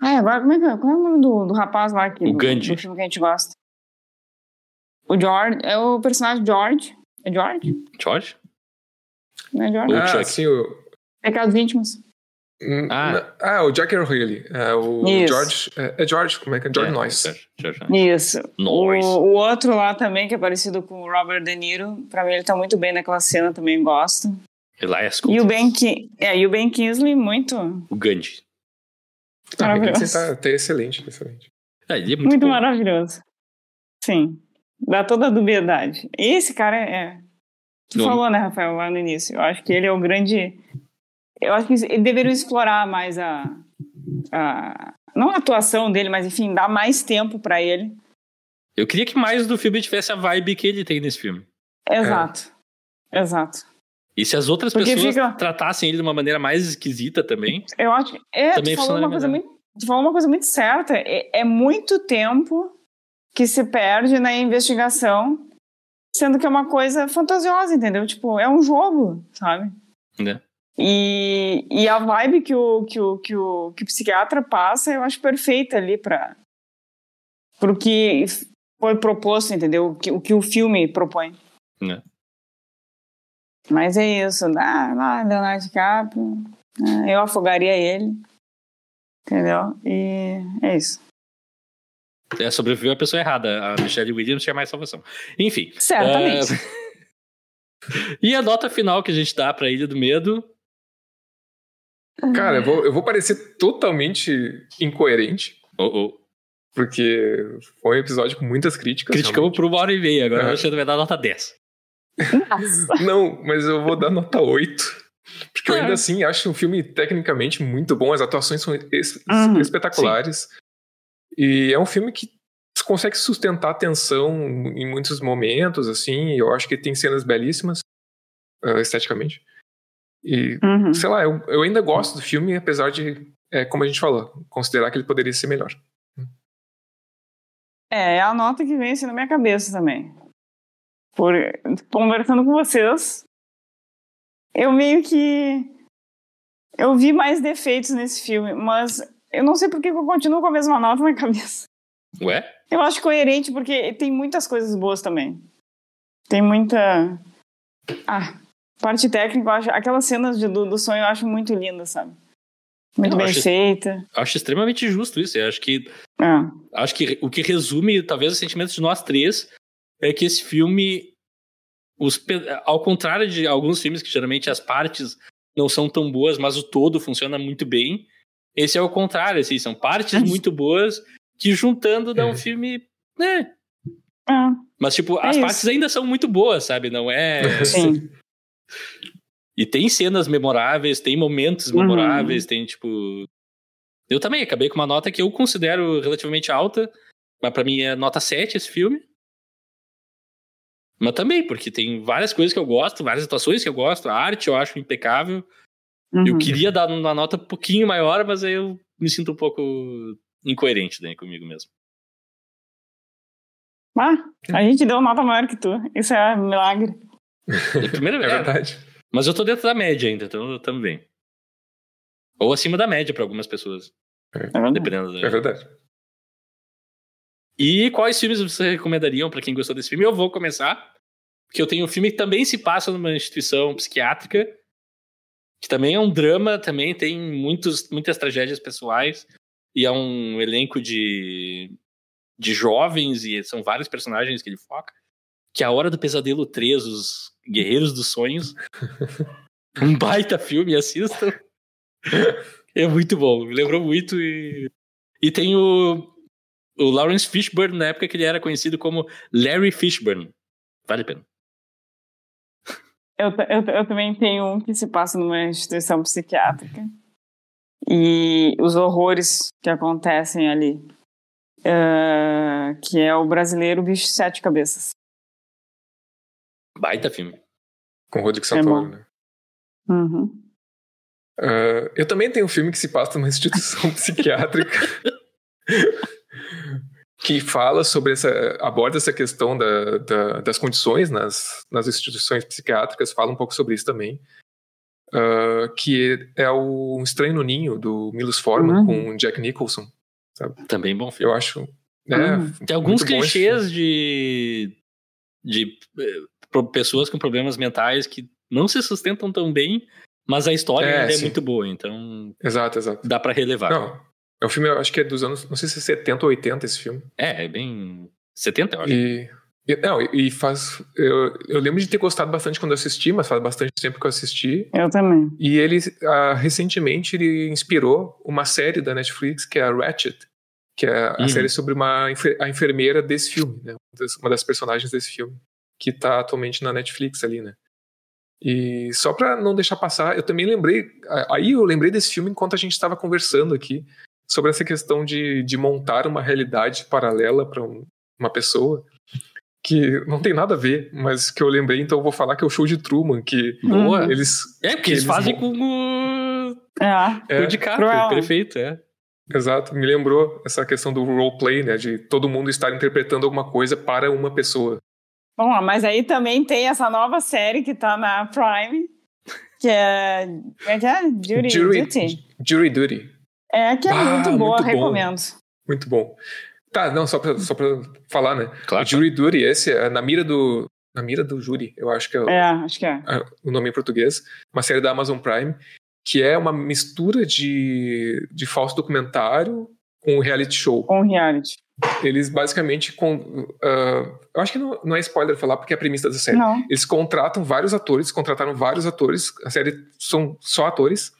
C: Ai, agora como é que é? Qual é o nome do, do rapaz lá que,
A: o Gandhi.
C: do filme que a gente gosta? O George. É o personagem George. É George?
A: George?
C: Não é George?
B: Ah, sim, o.
C: Pecados íntimos.
B: Hum, ah. ah, o Jack O'Reilly. É, o Isso. George. É, é, George, como é que é? George é, Noyce.
C: Isso. Noyce. O, o, outro lá também, que é parecido com o Robert De Niro, pra mim ele tá muito bem naquela cena, também gosto.
A: Elias
C: E o Ben, Ki é, e o ben Kingsley, muito.
A: O Gandhi.
B: Ah, maravilhoso. Tá, tá excelente, excelente.
A: É, ele é
C: muito, muito maravilhoso. Sim. Dá toda a dubiedade. Esse cara é. Tu Não. falou, né, Rafael, lá no início. Eu acho que ele é o grande. Eu acho que ele deveria explorar mais a. a... Não a atuação dele, mas enfim, dar mais tempo para ele.
A: Eu queria que mais do filme tivesse a vibe que ele tem nesse filme.
C: Exato. É. Exato.
A: E se as outras Porque pessoas fica... tratassem ele de uma maneira mais esquisita também.
C: Eu acho. É, também tu falou, uma coisa muito, tu falou uma coisa muito certa. É, é, muito tempo que se perde na investigação, sendo que é uma coisa fantasiosa, entendeu? Tipo, é um jogo, sabe?
A: É.
C: E, e a vibe que o, que, o, que, o, que o psiquiatra passa, eu acho perfeita ali para o que foi proposto, entendeu? O que o, que o filme propõe.
A: É.
C: Mas é isso, ah, lá, Leonardo DiCaprio, ah, eu afogaria ele, entendeu? E é isso.
A: É, sobreviveu a pessoa errada. A Michelle Williams tinha mais salvação. Enfim.
C: Certamente.
A: Uh... (laughs) e a nota final que a gente dá pra Ilha do Medo?
B: Cara, eu vou, eu vou parecer totalmente incoerente.
A: Oh, oh.
B: Porque foi um episódio com muitas críticas.
A: Criticamos por uma hora e meia, agora uhum. você vai dar nota 10.
B: Não, mas eu vou dar nota 8. Porque eu ainda assim acho um filme tecnicamente muito bom, as atuações são es uhum, espetaculares. Sim. E é um filme que consegue sustentar a tensão em muitos momentos, assim, eu acho que tem cenas belíssimas, uh, esteticamente. E, uhum. sei lá, eu, eu ainda gosto do filme, apesar de, é, como a gente falou, considerar que ele poderia ser melhor.
C: É, é a nota que vem assim na minha cabeça também. Por, conversando com vocês, eu meio que. Eu vi mais defeitos nesse filme, mas eu não sei por que eu continuo com a mesma nota na cabeça.
A: Ué?
C: Eu acho coerente porque tem muitas coisas boas também. Tem muita. Ah, parte técnica, eu acho. Aquelas cenas de, do, do sonho eu acho muito lindas, sabe? Muito bem feita.
A: Acho extremamente justo isso. Eu acho que. É. Acho que o que resume, talvez, os sentimentos de nós três é que esse filme. Os, ao contrário de alguns filmes que geralmente as partes não são tão boas, mas o todo funciona muito bem. Esse é o contrário, assim, são partes muito boas que juntando dá um é. filme, né? É. Mas, tipo, é as isso. partes ainda são muito boas, sabe? Não é. Sim. E tem cenas memoráveis, tem momentos uhum. memoráveis, tem, tipo. Eu também acabei com uma nota que eu considero relativamente alta, mas para mim é nota 7 esse filme. Mas também, porque tem várias coisas que eu gosto, várias atuações que eu gosto, a arte eu acho impecável. Uhum. Eu queria dar uma nota um pouquinho maior, mas aí eu me sinto um pouco incoerente né, comigo mesmo.
C: Ah, a gente deu nota maior que tu. Isso é um milagre. (laughs)
A: É, primeira vez. é verdade. Mas eu tô dentro da média ainda, então também. Ou acima da média para algumas pessoas.
B: É, é dependendo da... É verdade.
A: E quais filmes você recomendariam para quem gostou desse filme? Eu vou começar, porque eu tenho um filme que também se passa numa instituição psiquiátrica, que também é um drama, também tem muitos, muitas tragédias pessoais, e é um elenco de, de jovens, e são vários personagens que ele foca, que é A Hora do Pesadelo 3, Os Guerreiros dos Sonhos. um baita filme, assistam. É muito bom, me lembrou muito. E, e tem o, o Lawrence Fishburne, na época que ele era conhecido como Larry Fishburne. Vale a pena.
C: Eu, eu, eu também tenho um que se passa numa instituição psiquiátrica. E os horrores que acontecem ali. Uh, que é o brasileiro Bicho de Sete Cabeças.
A: Baita filme.
B: Com o Rodrigo Santoro, é né?
C: Uhum.
B: Uh, eu também tenho um filme que se passa numa (laughs) instituição psiquiátrica (laughs) que fala sobre essa. aborda essa questão da, da, das condições nas, nas instituições psiquiátricas, fala um pouco sobre isso também. Uh, que é o Um Estranho no Ninho, do Milos Forman, uhum. com Jack Nicholson. Sabe?
A: Também bom filme.
B: Eu acho. É,
A: uhum. Tem alguns clichês de, de pessoas com problemas mentais que não se sustentam tão bem, mas a história é, ainda é muito boa, então.
B: Exato, exato.
A: Dá para relevar.
B: Não, é um filme, eu acho que é dos anos, não sei se é 70 ou 80 esse filme.
A: É, é bem. 70, eu acho.
B: E, e não, e faz. Eu, eu lembro de ter gostado bastante quando eu assisti, mas faz bastante tempo que eu assisti.
C: Eu também.
B: E ele, uh, recentemente, ele inspirou uma série da Netflix que é a Ratchet, que é a uhum. série sobre uma, a enfermeira desse filme, né? Uma das personagens desse filme que está atualmente na Netflix ali, né? E só para não deixar passar, eu também lembrei, aí eu lembrei desse filme enquanto a gente estava conversando aqui sobre essa questão de, de montar uma realidade paralela para um, uma pessoa que não tem nada a ver, mas que eu lembrei, então eu vou falar que é o show de Truman, que
A: Boa.
B: eles
A: é porque eles, eles fazem com o
C: é,
A: é. o DiCaprio, perfeito, é.
B: Exato, me lembrou essa questão do roleplay, né, de todo mundo estar interpretando alguma coisa para uma pessoa.
C: Bom, mas aí também tem essa nova série que tá na Prime, que é. Como é que é? Jury, Jury Duty.
B: Jury Duty.
C: É, que é ah, muito boa, muito recomendo.
B: Muito bom. Tá, não, só pra, só pra falar, né?
A: Claro.
B: O Jury Duty, esse é na mira do, na mira do júri, eu acho que é,
C: é, acho que é.
B: o nome em português, uma série da Amazon Prime, que é uma mistura de, de falso documentário com reality show.
C: Com reality.
B: Eles basicamente. Com, uh, eu acho que não, não, é spoiler falar, porque é a premissa da série.
C: Não.
B: Eles contratam vários atores, contrataram vários atores, a série são só atores,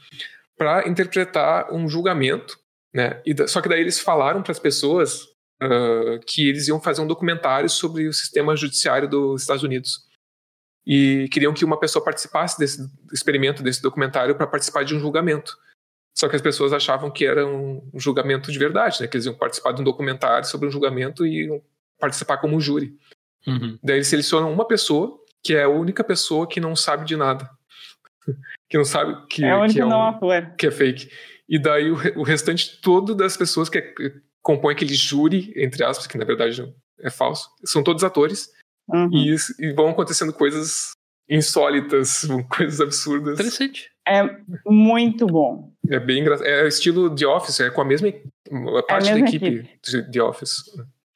B: para interpretar um julgamento. Né? E, só que daí eles falaram para as pessoas uh, que eles iam fazer um documentário sobre o sistema judiciário dos Estados Unidos. E queriam que uma pessoa participasse desse experimento, desse documentário, para participar de um julgamento. Só que as pessoas achavam que era um julgamento de verdade, né? Que eles iam participar de um documentário sobre um julgamento e iam participar como júri.
A: Uhum.
B: Daí eles selecionam uma pessoa, que é a única pessoa que não sabe de nada. (laughs) que não sabe que
C: é,
B: que é,
C: um,
B: que é fake. E daí o, o restante todo das pessoas que é, compõem aquele júri, entre aspas, que na verdade é falso, são todos atores.
C: Uhum.
B: E, e vão acontecendo coisas insólitas, (laughs) coisas absurdas.
A: Interessante.
C: É muito bom.
B: É bem engraçado. É estilo The Office, é com a mesma a parte é a da equipe, equipe, de The Office.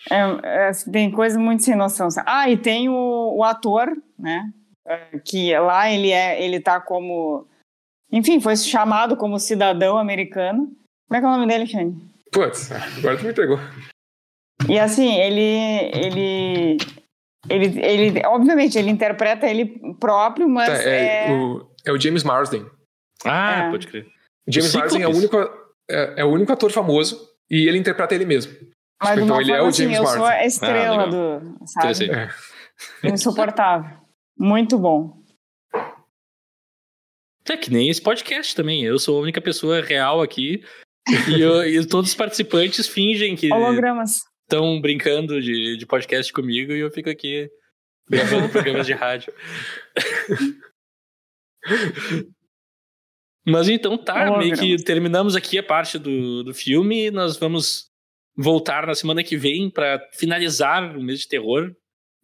C: É, é, tem coisa muito sem noção. Ah, e tem o, o ator, né? É, que lá ele é, ele tá como, enfim, foi chamado como cidadão americano. Como é que é o nome dele, Shane?
B: Putz, agora tu me pegou.
C: E assim, ele, ele, ele, ele, obviamente, ele interpreta ele próprio, mas tá,
B: é, é... O, é o James Marsden.
A: Ah, é. pode crer.
B: James Marsden é o, único, é, é, o único ator famoso e ele interpreta ele mesmo.
C: Mas então ele é o assim, James Marsden. Eu sou a estrela ah, do, sabe?
B: É.
C: Insuportável. Muito bom.
A: É que nem esse podcast também. Eu sou a única pessoa real aqui. e, eu, e todos os participantes fingem que estão brincando de, de podcast comigo e eu fico aqui gravando programas de rádio. (laughs) Mas então tá, meio que terminamos aqui a parte do, do filme. Nós vamos voltar na semana que vem para finalizar o mês de terror,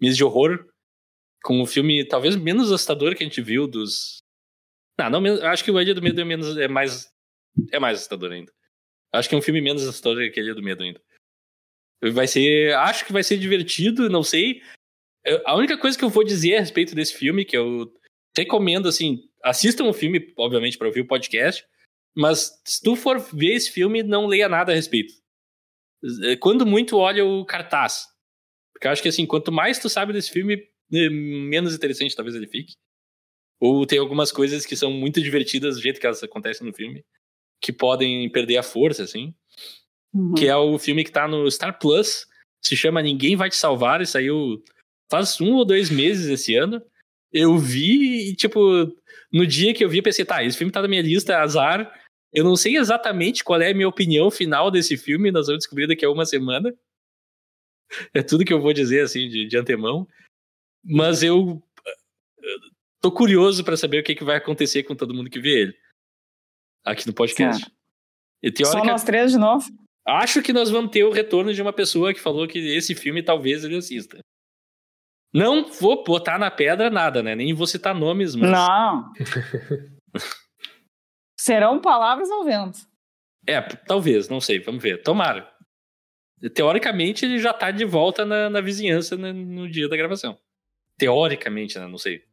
A: mês de horror, com o filme talvez menos assustador que a gente viu dos. Não, não acho que o Ilha do Medo é, menos, é mais. É mais assustador ainda. Acho que é um filme menos assustador que Ilha do Medo ainda. Vai ser. Acho que vai ser divertido, não sei. A única coisa que eu vou dizer a respeito desse filme, que eu recomendo, assim, assistam o filme, obviamente, para ouvir o podcast, mas se tu for ver esse filme, não leia nada a respeito. É, quando muito, olha o cartaz. Porque eu acho que, assim, quanto mais tu sabe desse filme, é, menos interessante talvez ele fique. Ou tem algumas coisas que são muito divertidas do jeito que elas acontecem no filme, que podem perder a força, assim. Uhum. Que é o filme que tá no Star Plus, se chama Ninguém Vai Te Salvar, e saiu faz um ou dois meses esse ano. Eu vi e, tipo, no dia que eu vi, eu pensei, tá, esse filme tá na minha lista, azar. Eu não sei exatamente qual é a minha opinião final desse filme, nós vamos descobrir daqui a uma semana. É tudo que eu vou dizer, assim, de, de antemão. Mas eu, eu tô curioso para saber o que, que vai acontecer com todo mundo que vê ele. Aqui no podcast.
C: Só nós três de novo?
A: Acho que nós vamos ter o retorno de uma pessoa que falou que esse filme talvez ele assista. Não vou botar na pedra nada, né? Nem vou citar nomes, mas.
C: Não. (laughs) Serão palavras ao vento.
A: É, talvez, não sei, vamos ver. Tomara. Teoricamente, ele já tá de volta na, na vizinhança no, no, dia da gravação. Teoricamente, né? Não sei.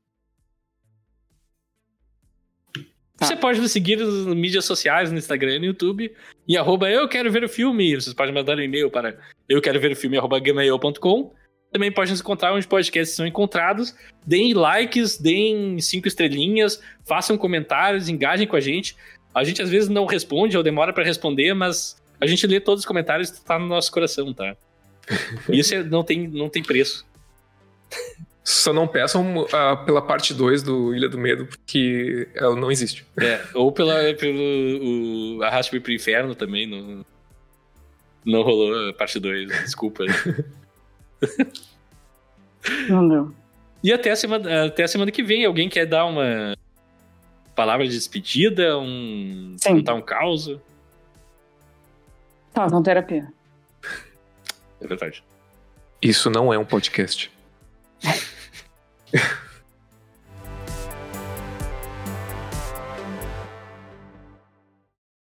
A: Tá. Você pode nos seguir nas mídias sociais, no Instagram e no YouTube, em arroba eu quero ver o filme. Vocês podem mandar um e-mail para eu quero ver o filme, arroba gmail.com. Também pode nos encontrar onde podcasts são encontrados. Deem likes, deem cinco estrelinhas, façam comentários, engajem com a gente. A gente às vezes não responde ou demora para responder, mas a gente lê todos os comentários e tá no nosso coração, tá? Isso é, não, tem, não tem preço.
B: Só não peçam uh, pela parte 2 do Ilha do Medo, porque ela não existe.
A: É, ou pela, pelo o Arraste-me pro Inferno também, não, não rolou a parte 2, desculpa. (laughs)
C: Não deu.
A: E até a, semana, até a semana que vem, alguém quer dar uma palavra de despedida, um Sim. contar um caos?
C: Tá, com terapia.
A: É verdade.
B: Isso não é um podcast. (laughs)